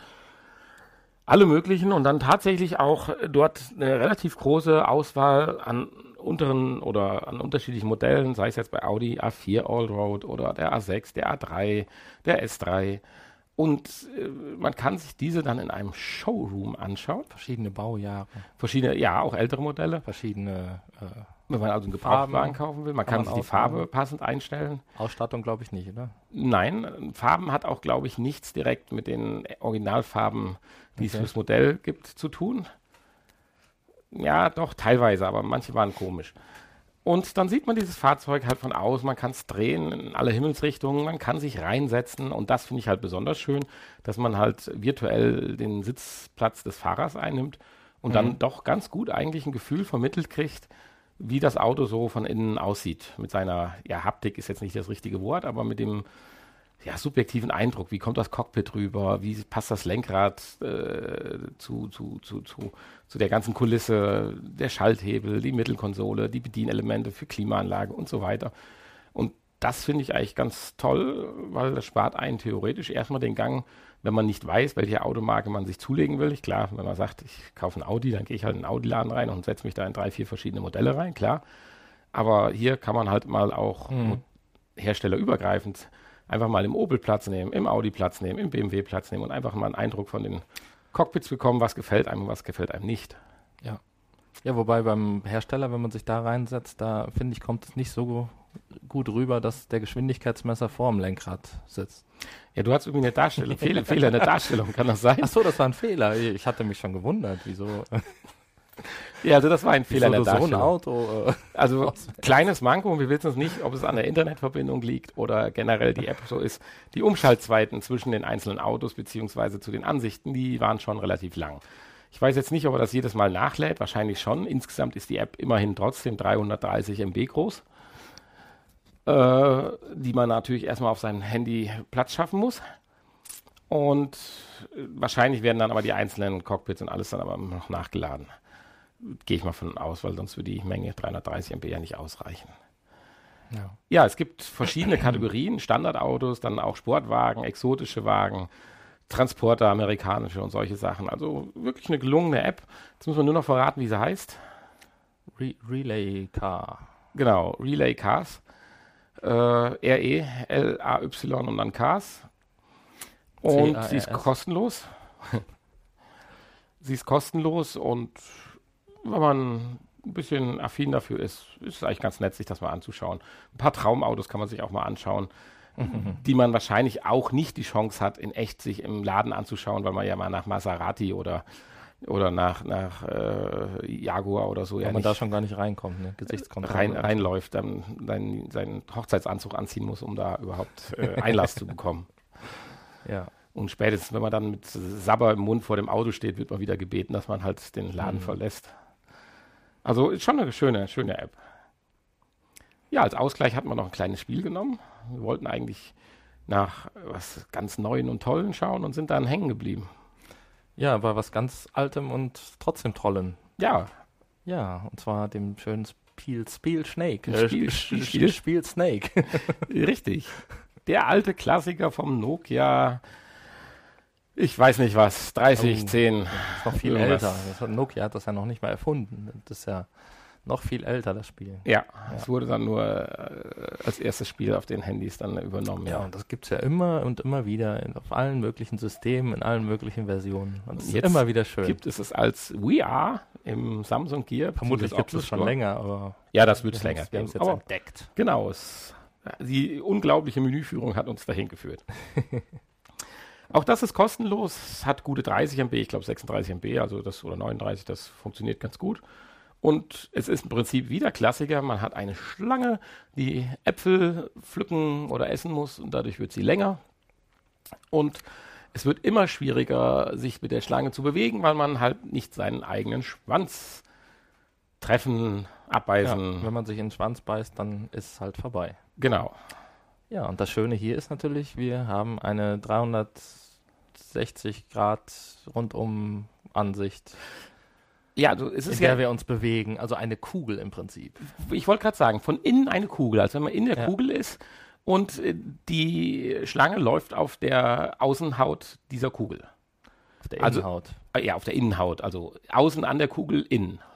alle möglichen und dann tatsächlich auch dort eine relativ große Auswahl an unteren oder an unterschiedlichen Modellen, sei es jetzt bei Audi A4 Allroad oder der A6, der A3, der S3. Und äh, man kann sich diese dann in einem Showroom anschauen. Verschiedene Baujahre. Verschiedene, ja, auch ältere Modelle. Verschiedene. Äh, Wenn man also einen Gebrauchtwagen kaufen will, man kann, kann man sich die Farbe passend einstellen. Ausstattung glaube ich nicht, oder? Nein, Farben hat auch, glaube ich, nichts direkt mit den Originalfarben die es fürs Modell gibt, zu tun. Ja, doch, teilweise, aber manche waren komisch. Und dann sieht man dieses Fahrzeug halt von außen, man kann es drehen in alle Himmelsrichtungen, man kann sich reinsetzen und das finde ich halt besonders schön, dass man halt virtuell den Sitzplatz des Fahrers einnimmt und mhm. dann doch ganz gut eigentlich ein Gefühl vermittelt kriegt, wie das Auto so von innen aussieht. Mit seiner, ja, Haptik ist jetzt nicht das richtige Wort, aber mit dem ja, subjektiven Eindruck. Wie kommt das Cockpit rüber? Wie passt das Lenkrad äh, zu, zu, zu, zu, zu der ganzen Kulisse? Der Schalthebel, die Mittelkonsole, die Bedienelemente für Klimaanlage und so weiter. Und das finde ich eigentlich ganz toll, weil das spart einen theoretisch erstmal den Gang, wenn man nicht weiß, welche Automarke man sich zulegen will. Ich, klar, wenn man sagt, ich kaufe ein Audi, dann gehe ich halt in einen Audi-Laden rein und setze mich da in drei, vier verschiedene Modelle rein, klar. Aber hier kann man halt mal auch mhm. herstellerübergreifend einfach mal im Opel Platz nehmen, im Audi Platz nehmen, im BMW Platz nehmen und einfach mal einen Eindruck von den Cockpits bekommen, was gefällt einem und was gefällt einem nicht. Ja. Ja, wobei beim Hersteller, wenn man sich da reinsetzt, da finde ich, kommt es nicht so gut rüber, dass der Geschwindigkeitsmesser vor dem Lenkrad sitzt. Ja, du hast irgendwie eine Darstellung, Fehler, Fehler in der Darstellung, kann das sein? Ach so, das war ein Fehler. Ich hatte mich schon gewundert, wieso. Ja, also das war ein Fehler in der so ein Auto. Äh, also kleines Manko, wir wissen es nicht, ob es an der Internetverbindung liegt oder generell die App so ist. Die Umschaltzeiten zwischen den einzelnen Autos beziehungsweise zu den Ansichten, die waren schon relativ lang. Ich weiß jetzt nicht, ob er das jedes Mal nachlädt, wahrscheinlich schon. Insgesamt ist die App immerhin trotzdem 330 MB groß, äh, die man natürlich erstmal auf seinem Handy Platz schaffen muss. Und äh, wahrscheinlich werden dann aber die einzelnen Cockpits und alles dann aber noch nachgeladen. Gehe ich mal von aus, weil sonst würde die Menge 330 MB ja nicht ausreichen. Ja. ja, es gibt verschiedene Kategorien, Standardautos, dann auch Sportwagen, exotische Wagen, Transporter, amerikanische und solche Sachen. Also wirklich eine gelungene App. Jetzt muss man nur noch verraten, wie sie heißt. Re Relay Car. Genau, Relay Cars. Äh, R-E-L-A-Y und dann Cars. Und sie ist kostenlos. sie ist kostenlos und wenn man ein bisschen affin dafür ist, ist es eigentlich ganz nett, sich das mal anzuschauen. Ein paar Traumautos kann man sich auch mal anschauen, mhm. die man wahrscheinlich auch nicht die Chance hat, in echt sich im Laden anzuschauen, weil man ja mal nach Maserati oder oder nach, nach äh, Jaguar oder so. Weil ja man da schon gar nicht reinkommt, ne? Gesichtskontrolle. Rein, reinläuft, dann seinen, seinen Hochzeitsanzug anziehen muss, um da überhaupt äh, Einlass zu bekommen. Ja. Und spätestens, wenn man dann mit Sabber im Mund vor dem Auto steht, wird man wieder gebeten, dass man halt den Laden Mhm. verlässt. Also ist schon eine schöne, schöne App. Ja, als Ausgleich hat man noch ein kleines Spiel genommen. Wir wollten eigentlich nach was ganz Neuen und Tollen schauen und sind dann hängen geblieben. Ja, bei was ganz Altem und trotzdem Trollen. Ja, Ja, und zwar dem schönen Spiel Spiel Snake. Spiel- Sp- Spiel- Sp- Spiel? Spiel Snake. richtig. Der alte Klassiker vom Nokia, ich weiß nicht was, 30, Oh. 10. ist noch viel Irgendwas. älter. Das hat, Nokia hat das ja noch nicht mal erfunden. Das ist ja noch viel älter, das Spiel. Ja, es wurde dann nur äh, als erstes Spiel auf den Handys dann übernommen. Ja, Ja, und das gibt es ja immer und immer wieder in, auf allen möglichen Systemen, in allen möglichen Versionen. Und es ist immer wieder schön. gibt es es als We Are im Samsung Gear. Vermutlich gibt es schon länger, aber Ja, das wird es wir länger haben es jetzt Aber entdeckt. genau, es, die unglaubliche Menüführung hat uns dahin geführt. Auch das ist kostenlos, hat gute 30 MB, ich glaube 36 MB, also das oder 39, das funktioniert ganz gut. Und es ist im Prinzip wieder Klassiker. Man hat eine Schlange, die Äpfel pflücken oder essen muss und dadurch wird sie länger. Und es wird immer schwieriger, sich mit der Schlange zu bewegen, weil man halt nicht seinen eigenen Schwanz treffen, Ja, abbeißen. wenn man sich in den Schwanz beißt, dann ist es halt vorbei. Genau. Ja, und das Schöne hier ist natürlich, wir haben eine 360 Grad rundum Ansicht, Ja, also es in ist der ja, wir uns bewegen, also eine Kugel im Prinzip. ich wollte gerade sagen, von innen eine Kugel, als wenn man in der Ja. Kugel ist und äh, die Schlange läuft auf der Außenhaut dieser Kugel. Auf der Also- Innenhaut. Äh, Ja, auf der Innenhaut, also außen an der Kugel innen.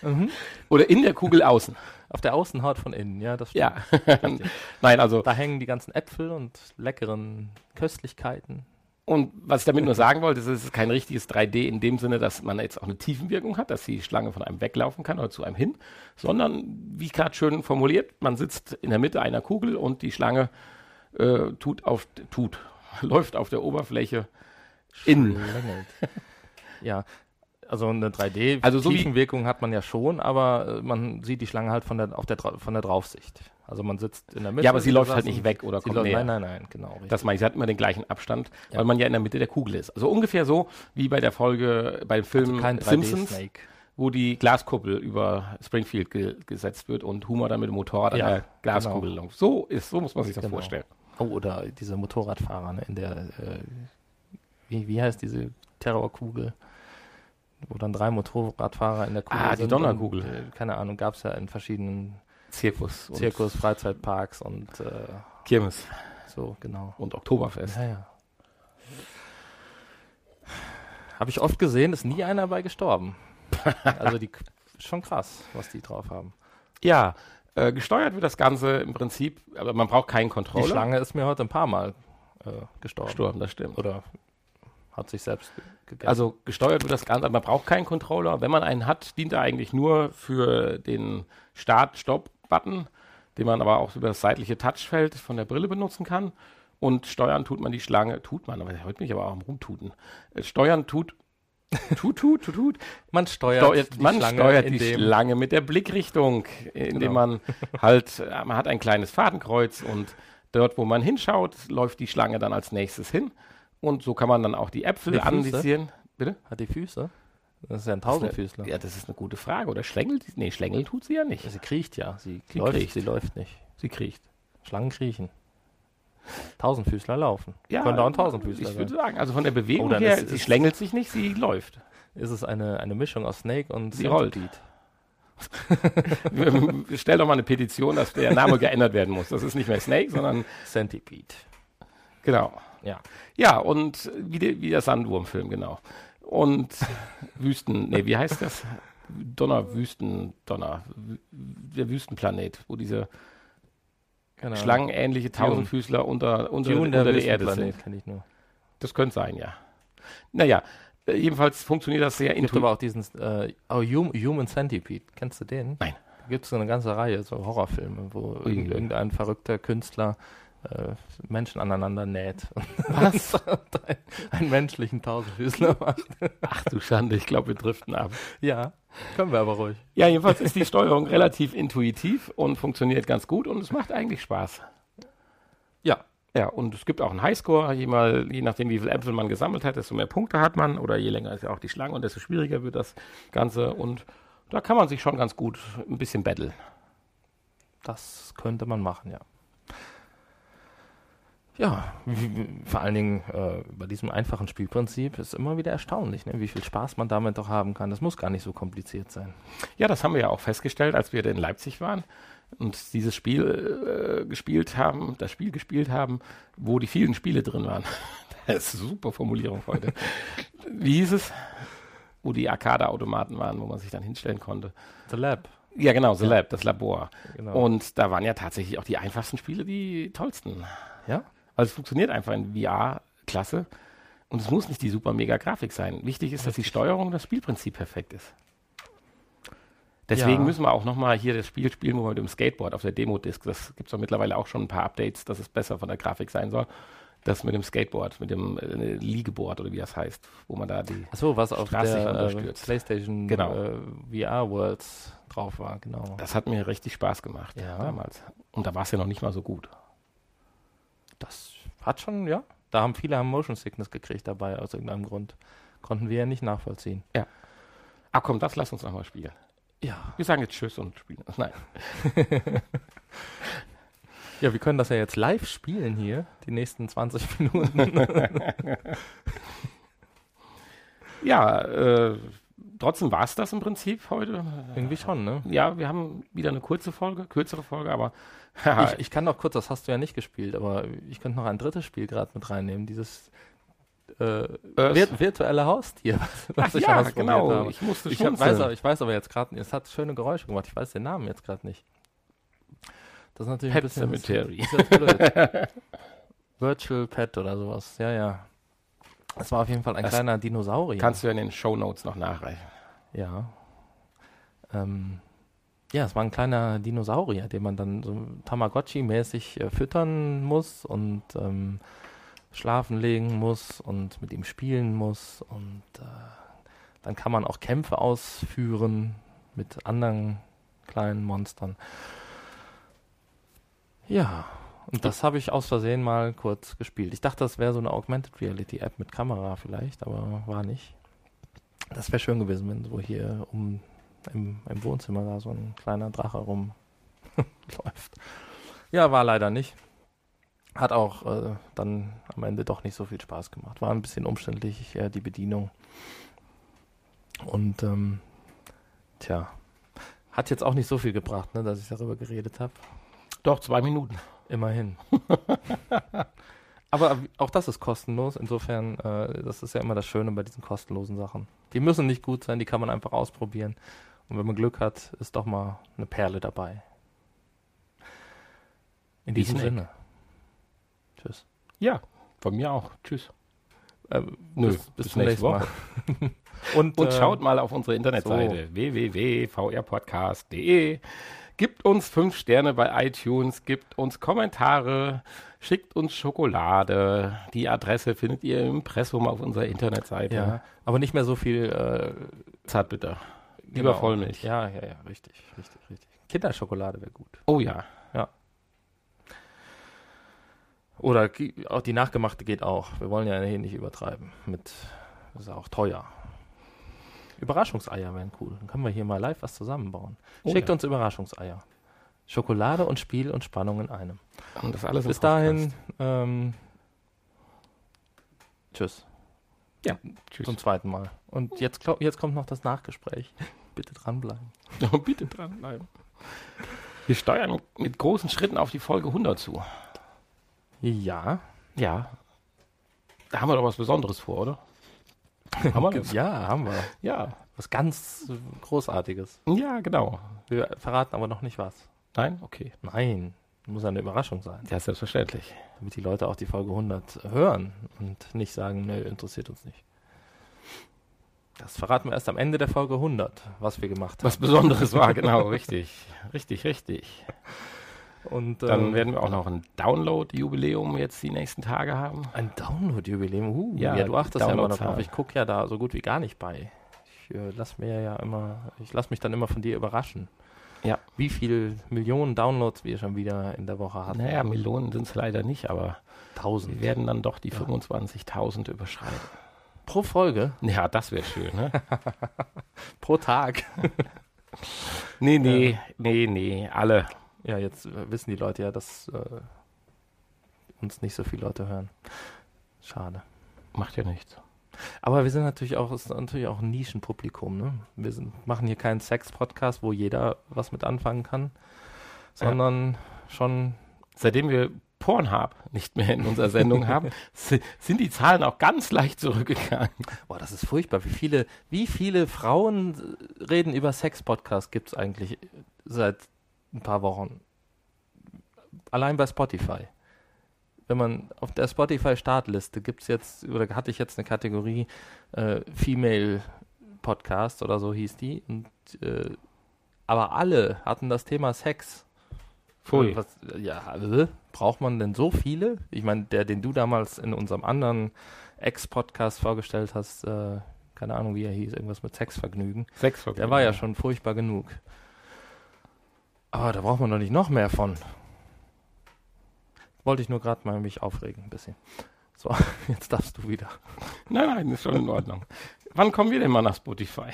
Mhm. Oder in der Kugel außen. Auf der Außenhaut von innen, ja, das stimmt. Ja. Nein, also Da hängen die ganzen Äpfel und leckeren Köstlichkeiten. Und was ich damit nur sagen wollte, ist, es ist kein richtiges 3D in dem Sinne, dass man jetzt auch eine Tiefenwirkung hat, dass die Schlange von einem weglaufen kann oder zu einem hin, sondern, wie gerade schön formuliert, man sitzt in der Mitte einer Kugel und die Schlange äh, tut auf, tut, läuft auf der Oberfläche in. Schlängelt. ja, also eine 3D-Tiefenwirkung Also so wie- hat man ja schon, aber äh, man sieht die Schlange halt von der, auf der, von der Draufsicht. Also man sitzt in der Mitte. Ja, aber sie läuft halt nicht weg oder kommt läuft, näher. nein, nein, nein, genau. Richtig. Das meine ich, sie hat immer den gleichen Abstand, Ja. weil man ja in der Mitte der Kugel ist. Also ungefähr so wie bei der Folge, beim Film also Simpsons, 3D-Snake. wo die Glaskuppel über Springfield ge gesetzt wird und Humor dann mit dem Motorrad Ja, an der Glaskugel läuft. So ist, so muss man sich das Genau. vorstellen. Oh, oder diese Motorradfahrer ne, in der, äh, wie, wie heißt diese Terrorkugel? Wo dann drei Motorradfahrer in der Kugel Ah, die sind. Donnerkugel. Und, äh, keine Ahnung, gab es ja in verschiedenen Zirkus und Zirkus, Freizeitparks und äh, Kirmes so, genau. und Oktoberfest. Ja, ja. Habe ich oft gesehen, ist nie einer bei gestorben. also die schon krass, was die drauf haben. Ja, äh, gesteuert wird das Ganze im Prinzip, aber man braucht keinen Die Controller. Schlange ist mir heute ein paar Mal äh, gestorben. gestorben, das stimmt. Oder hat sich selbst. Also gesteuert wird das Ganze, aber man braucht keinen Controller. Wenn man einen hat, dient er eigentlich nur für den Start-Stopp-Button, den man aber auch über das seitliche Touchfeld von der Brille benutzen kann. Und steuern tut man die Schlange, tut man, aber heute bin ich aber auch am Rumtuten. Äh, Steuern tut, tut, tut, tut, tut, man steuert, steuert, die man Schlange steuert die Schlange mit der Blickrichtung, indem Genau. man halt, äh, man hat ein kleines Fadenkreuz und dort, wo man hinschaut, läuft die Schlange dann als nächstes hin. Und so kann man dann auch die Äpfel Die Füße? anvisieren. Bitte? Hat die Füße? Das ist ja ein Tausendfüßler. Ja, das ist eine gute Frage. Oder schlängelt sie? Nee, schlängeln tut sie ja nicht. Sie kriecht ja. Sie, Sie läuft, kriecht. sie läuft nicht. Sie kriecht. Schlangen kriechen. Tausendfüßler laufen. Ja, Könnte auch ein Tausendfüßler Ich würde sagen, also von der Bewegung dann her, sie schlängelt sich nicht, sie läuft. Ist es eine, eine Mischung aus Snake und Sie rollt. Stell doch mal eine Petition, dass der Name geändert werden muss. Das ist nicht mehr Snake, sondern Centipede. genau. Ja. Ja, und wie, der- wie der Sandwurmfilm, genau. Und Wüsten, nee, wie heißt das? Donner, Wüsten, Donner, der Wüstenplanet, wo diese Genau. schlangenähnliche Tausendfüßler unter, unter, Dune, unter der, der, Erde sind. kenne ich nur. Das könnte sein, ja. Naja, äh, jedenfalls funktioniert das sehr Es gibt intuitiv. aber auch diesen äh, oh, Hum, Human Centipede. Kennst du den? Nein. Da gibt es so eine ganze Reihe, so Horrorfilme, wo irgendein verrückter Künstler Menschen aneinander näht. Was? und einen, einen menschlichen Tausendfüßler macht. Ach du Schande, ich glaube, wir driften ab. ja, können wir aber ruhig. Ja, jedenfalls ist die Steuerung relativ intuitiv und funktioniert ganz gut und es macht eigentlich Spaß. Ja, Ja, und es gibt auch einen Highscore, je, mal, je nachdem, wie viele Äpfel man gesammelt hat, desto mehr Punkte hat man. Oder je länger ist ja auch die Schlange und desto schwieriger wird das Ganze. Und da kann man sich schon ganz gut ein bisschen battlen. Das könnte man machen, ja. Ja, vor allen Dingen äh, bei diesem einfachen Spielprinzip ist immer wieder erstaunlich, ne, wie viel Spaß man damit doch haben kann. Das muss gar nicht so kompliziert sein. Ja, das haben wir ja auch festgestellt, als wir in Leipzig waren und dieses Spiel äh, gespielt haben, das Spiel gespielt haben, wo die vielen Spiele drin waren. das ist eine super Formulierung heute. Wie hieß es? Wo die Arcade-Automaten waren, wo man sich dann hinstellen konnte. The Lab. Ja, genau, The ja. Lab, das Labor. Genau. Und da waren ja tatsächlich auch die einfachsten Spiele die tollsten. Ja? Also es funktioniert einfach in VR klasse. Und es muss nicht die super mega Grafik sein. Wichtig ist, dass die Steuerung, das Spielprinzip perfekt ist. Deswegen ja. müssen wir auch nochmal hier das Spiel spielen, wo wir mit dem Skateboard auf der Demo-Disc, das gibt es doch mittlerweile auch schon ein paar Updates, dass es besser von der Grafik sein soll. Das mit dem Skateboard, mit dem äh, Liegeboard oder wie das heißt, wo man da die Achso, was auf Straße der äh, PlayStation genau. äh, VR Worlds drauf war, genau. Das hat mir richtig Spaß gemacht ja. damals. Und da war es ja noch nicht mal so gut. Das hat schon, ja. Da haben viele haben Motion Sickness gekriegt dabei, aus irgendeinem Grund. Konnten wir ja nicht nachvollziehen. Ja. Ach komm, das lass uns nochmal spielen. Ja. Wir sagen jetzt Tschüss und spielen. Nein. ja, wir können das ja jetzt live spielen hier, die nächsten 20 Minuten. ja, äh, trotzdem war es das im Prinzip heute. Irgendwie schon, ne? Ja, wir haben wieder eine kurze Folge, kürzere Folge, aber. Ich, ich kann noch kurz, das hast du ja nicht gespielt, aber ich könnte noch ein drittes Spiel gerade mit reinnehmen, dieses äh, vir virtuelle Haustier, was Ach ich ja, genau. Habe. Ich musste ich, hab, weiß, ich weiß aber jetzt gerade, es hat schöne Geräusche gemacht. Ich weiß den Namen jetzt gerade nicht. Das ist natürlich Pet ein bisschen Cemetery. blöd. Virtual Pet oder sowas. Ja, ja. Das war auf jeden Fall ein das kleiner Dinosaurier. Kannst du ja in den Show Notes noch nachreichen. Ja. Ähm, ja, es war ein kleiner Dinosaurier, den man dann so Tamagotchi-mäßig äh, füttern muss und ähm, schlafen legen muss und mit ihm spielen muss. Und äh, dann kann man auch Kämpfe ausführen mit anderen kleinen Monstern. Ja, und das habe ich aus Versehen mal kurz gespielt. Ich dachte, das wäre so eine Augmented Reality App mit Kamera vielleicht, aber war nicht. Das wäre schön gewesen, wenn so hier um im, im Wohnzimmer da so ein kleiner Drache rumläuft. Ja, war leider nicht. Hat auch äh, dann am Ende doch nicht so viel Spaß gemacht. War ein bisschen umständlich, äh, die Bedienung. Und ähm, tja, hat jetzt auch nicht so viel gebracht, ne, dass ich darüber geredet habe. Doch, zwei Minuten. Immerhin. Aber auch das ist kostenlos. Insofern, äh, das ist ja immer das Schöne bei diesen kostenlosen Sachen. Die müssen nicht gut sein, die kann man einfach ausprobieren. Und wenn man Glück hat, ist doch mal eine Perle dabei. In diesem Sinne. Tschüss. Ja, von mir auch. Tschüss. Äh, Nö, bis, bis, bis nächste Woche. und, und äh, schaut mal auf unsere Internetseite so. www.vrpodcast.de. Gibt uns fünf Sterne bei iTunes, gibt uns Kommentare, schickt uns Schokolade. Die Adresse findet ihr im Impressum auf unserer Internetseite. Ja, aber nicht mehr so viel äh, Zartbitter. Lieber genau. Vollmilch. Ja, ja, ja, richtig, richtig, richtig. Kinderschokolade wäre gut. Oh ja. Ja. Oder auch die nachgemachte geht auch. Wir wollen ja hier nicht übertreiben. Mit, das ist auch teuer. Überraschungseier wären cool. Dann können wir hier mal live was zusammenbauen. Oh Schickt ja. uns Überraschungseier. Schokolade und Spiel und Spannung in einem. Und das alles Bis dahin, ähm, tschüss. Ja, tschüss. Zum zweiten Mal. Und jetzt, jetzt kommt noch das Nachgespräch. Bitte dranbleiben. Bitte dranbleiben. Wir steuern mit großen Schritten auf die Folge 100 zu. Ja. Ja. Da haben wir doch was Besonderes vor, oder? haben wir das? Ja, haben wir. Ja. Was ganz Großartiges. Ja, genau. Wir verraten aber noch nicht was. Nein? Okay. Nein. Muss eine Überraschung sein. Ja, selbstverständlich. Damit die Leute auch die Folge 100 hören und nicht sagen, nö, interessiert uns nicht. Das verraten wir erst am Ende der Folge 100, was wir gemacht haben. Was Besonderes war, genau, richtig. Richtig, richtig. Und, Dann ähm, werden wir auch noch ein Download-Jubiläum jetzt die nächsten Tage haben. Ein Download-Jubiläum? Uh, ja, ja, du achtest ja immer noch drauf. Ich gucke ja da so gut wie gar nicht bei. Ich äh, lass mir ja immer, ich lass mich dann immer von dir überraschen. Ja. Wie viele Millionen Downloads wir schon wieder in der Woche hatten. Naja, Millionen sind es leider nicht, aber wir tausend. werden dann doch die Ja. 25.000 überschreiten. Pro Folge, Ja, das wäre schön, ne? pro Tag. nee, nee, nee, nee, alle. Ja, jetzt äh, wissen die Leute ja, dass äh, uns nicht so viele Leute hören. Schade. Macht ja nichts. Aber wir sind natürlich auch, ist natürlich auch ein Nischenpublikum, ne? Wir sind, machen hier keinen Sex-Podcast, wo jeder was mit anfangen kann, sondern schon, Seitdem wir Pornhub nicht mehr in unserer Sendung haben, si- sind die Zahlen auch ganz leicht zurückgegangen. boah, das ist furchtbar. Wie viele, wie viele Frauen reden über Sex-Podcasts gibt es eigentlich seit ein paar Wochen? Allein bei Spotify. Wenn man auf der Spotify-Startliste gibt es jetzt, oder hatte ich jetzt eine Kategorie äh, Female Podcast oder so hieß die. Und, äh, aber alle hatten das Thema Sex. Pfui. Was, ja, äh, braucht man denn so viele? Ich meine, der, den du damals in unserem anderen Ex-Podcast vorgestellt hast, äh, keine Ahnung, wie er hieß, irgendwas mit Sexvergnügen. Sechs Der war ja schon furchtbar genug. Aber da braucht man doch nicht noch mehr von. Wollte ich nur gerade mal mich aufregen, ein bisschen. So, jetzt darfst du wieder. Nein, nein, ist schon in Ordnung. Wann kommen wir denn mal nach Spotify?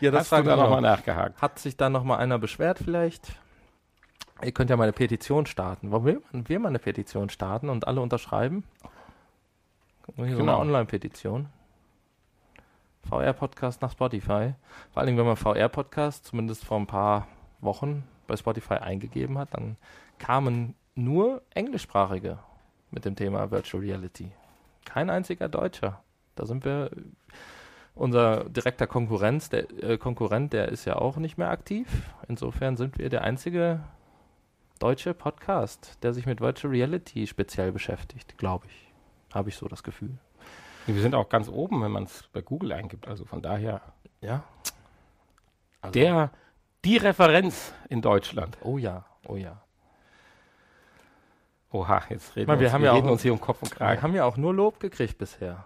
Ja, Hast du da nochmal nachgehakt? Hat sich da nochmal einer beschwert vielleicht? Ihr könnt ja mal eine Petition starten. Wollen wir, wir mal eine Petition starten und alle unterschreiben? Hier so Genau. eine Online-Petition. VR-Podcast nach Spotify. Vor allen Dingen, wenn man VR-Podcast zumindest vor ein paar Wochen bei Spotify eingegeben hat, dann kamen nur englischsprachige mit dem Thema Virtual Reality. Kein einziger Deutscher. Da sind wir unser direkter Konkurrenz, der, äh, Konkurrent, der ist ja auch nicht mehr aktiv. Insofern sind wir der einzige deutsche Podcast, der sich mit Virtual Reality speziell beschäftigt, glaube ich. Habe ich so das Gefühl. Wir sind auch ganz oben, wenn man es bei Google eingibt. Also von daher Ja. Also, der, die Referenz in Deutschland. Oh ja, oh ja. Oha, jetzt reden, meine, wir, wir uns, haben wir ja reden auch- uns hier um Kopf und Wir Kragen. haben ja auch nur Lob gekriegt bisher.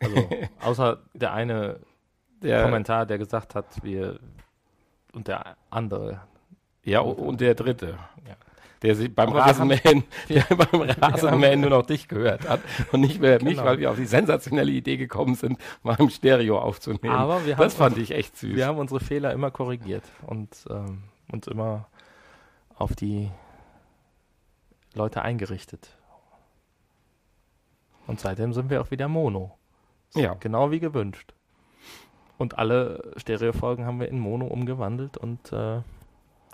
Also, außer der eine Der, Kommentar, der gesagt hat, wir und der andere. ja, und der dritte. Ja. Der sie beim Rasenmähen, der beim Rasenmähen nur noch dich gehört hat und nicht mehr mich, Genau. weil wir auf die sensationelle Idee gekommen sind, mal im Stereo aufzunehmen. Aber wir haben, das fand ich echt süß. wir haben unsere Fehler immer korrigiert und ähm, uns immer auf die Leute eingerichtet. Und seitdem sind wir auch wieder Mono. Ja. Genau wie gewünscht. Und alle Stereofolgen haben wir in Mono umgewandelt und äh,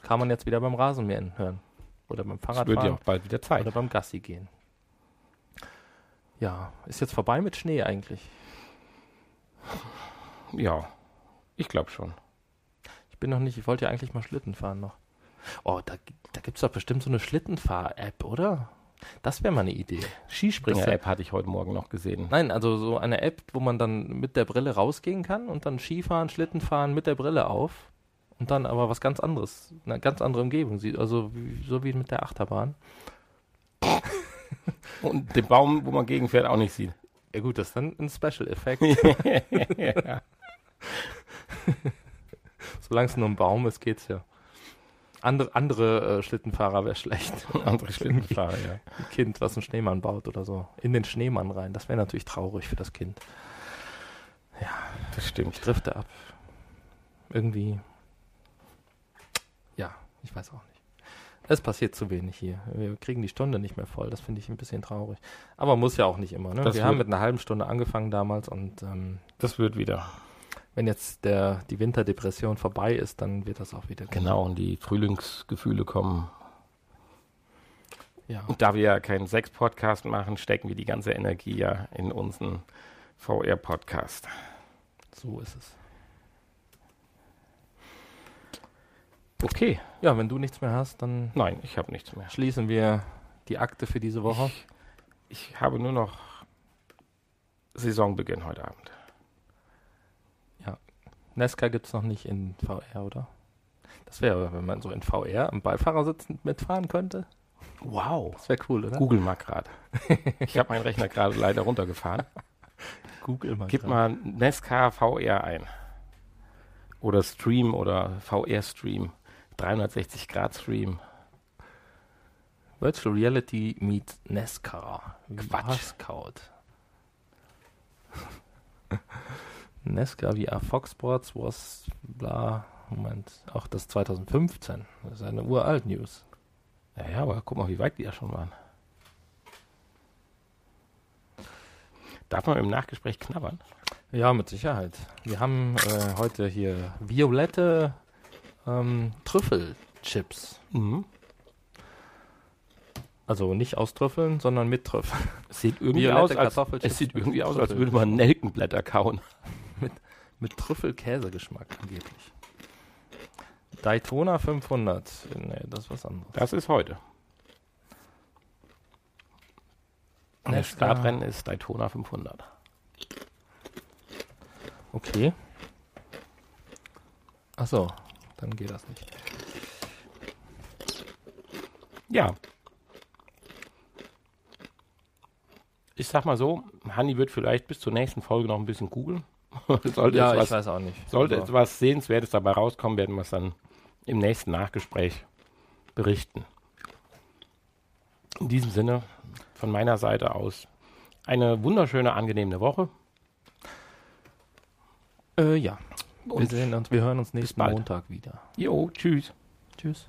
kann man jetzt wieder beim Rasenmähen hören. Oder beim Das wird Fahrradfahren. ja auch bald wieder Zeit. Oder beim Gassi gehen. Ja, ist jetzt vorbei mit Schnee eigentlich. Ja, ich glaube schon. Ich bin noch nicht, ich wollte ja eigentlich mal Schlitten fahren noch. Oh, da, da gibt es doch bestimmt so eine Schlittenfahr-App, oder? Das wäre mal eine Idee. Skispringer-App. Springer-App hatte ich heute Morgen noch gesehen. Nein, also so eine App, wo man dann mit der Brille rausgehen kann und dann Skifahren, Schlittenfahren mit der Brille auf und dann aber was ganz anderes, eine ganz andere Umgebung sieht. Also wie, so wie mit der Achterbahn. Und den Baum, wo man gegenfährt, auch nicht sieht. Ja gut, das ist dann ein Special-Effekt. ja. Solange es nur ein Baum ist, geht's ja. Andere, andere äh, Schlittenfahrer wäre schlecht. Andere Schlittenfahrer, ja. Ein Kind, was einen Schneemann baut oder so. In den Schneemann rein. Das wäre natürlich traurig für das Kind. Das stimmt. Ich drifte ab. Irgendwie. Ich weiß auch nicht. Es passiert zu wenig hier. Wir kriegen die Stunde nicht mehr voll. Das finde ich ein bisschen traurig. Aber muss ja auch nicht immer. Ne? Wir haben mit einer halben Stunde angefangen damals und ähm, Das wird wieder. wenn jetzt der, die Winterdepression vorbei ist, dann wird das auch wieder gut. Genau, und die Frühlingsgefühle kommen. Ja. Und da wir ja keinen Sex-Podcast machen, stecken wir die ganze Energie ja in unseren VR-Podcast. So ist es. Okay. Ja, wenn du nichts mehr hast, dann Nein, ich habe nichts mehr. schließen wir die Akte für diese Woche. Ich, ich habe nur noch Saisonbeginn heute Abend. Nesca gibt es noch nicht in VR, oder? Das wäre, wenn man so in VR am Beifahrersitz mitfahren könnte. Wow. Das wäre cool, oder? Google mal gerade. Ich habe meinen Rechner gerade leider runtergefahren. Google mal. Gib grad. mal Nesca VR ein. Oder Stream oder VR-Stream. 360 Grad Stream. Virtual Reality meets NASCAR. Quatsch. Scout. NASCAR VR Fox Sports was bla. Moment, auch das 2015. Das ist eine uralt News. Ja, ja, aber guck mal, wie weit die ja schon waren. Darf man im Nachgespräch knabbern? Ja, mit Sicherheit. Wir haben äh, heute hier violette ähm, Trüffelchips. Mhm. Also nicht aus Trüffeln, sondern mit Trüffeln. Es sieht irgendwie aus, als, es sieht mit irgendwie aus, als würde man Nelkenblätter kauen. Mit Trüffelkäsegeschmack angeblich. Daytona 500. Nee, das ist was anderes. Das ist heute. Das. Startrennen ist Daytona 500. Okay. Achso, dann geht das nicht. Ja. Ich sag mal so, Hanni wird vielleicht bis zur nächsten Folge noch ein bisschen googeln. sollte ja, jetzt ich weiß auch nicht. sollte Aber- jetzt was Sehenswertes dabei rauskommen, werden wir es dann im nächsten Nachgespräch berichten. In diesem Sinne, von meiner Seite aus, eine wunderschöne, angenehme Woche. Äh, ja. Wir Und sehen uns, wir hören uns nächsten. Montag wieder. jo, tschüss. Tschüss.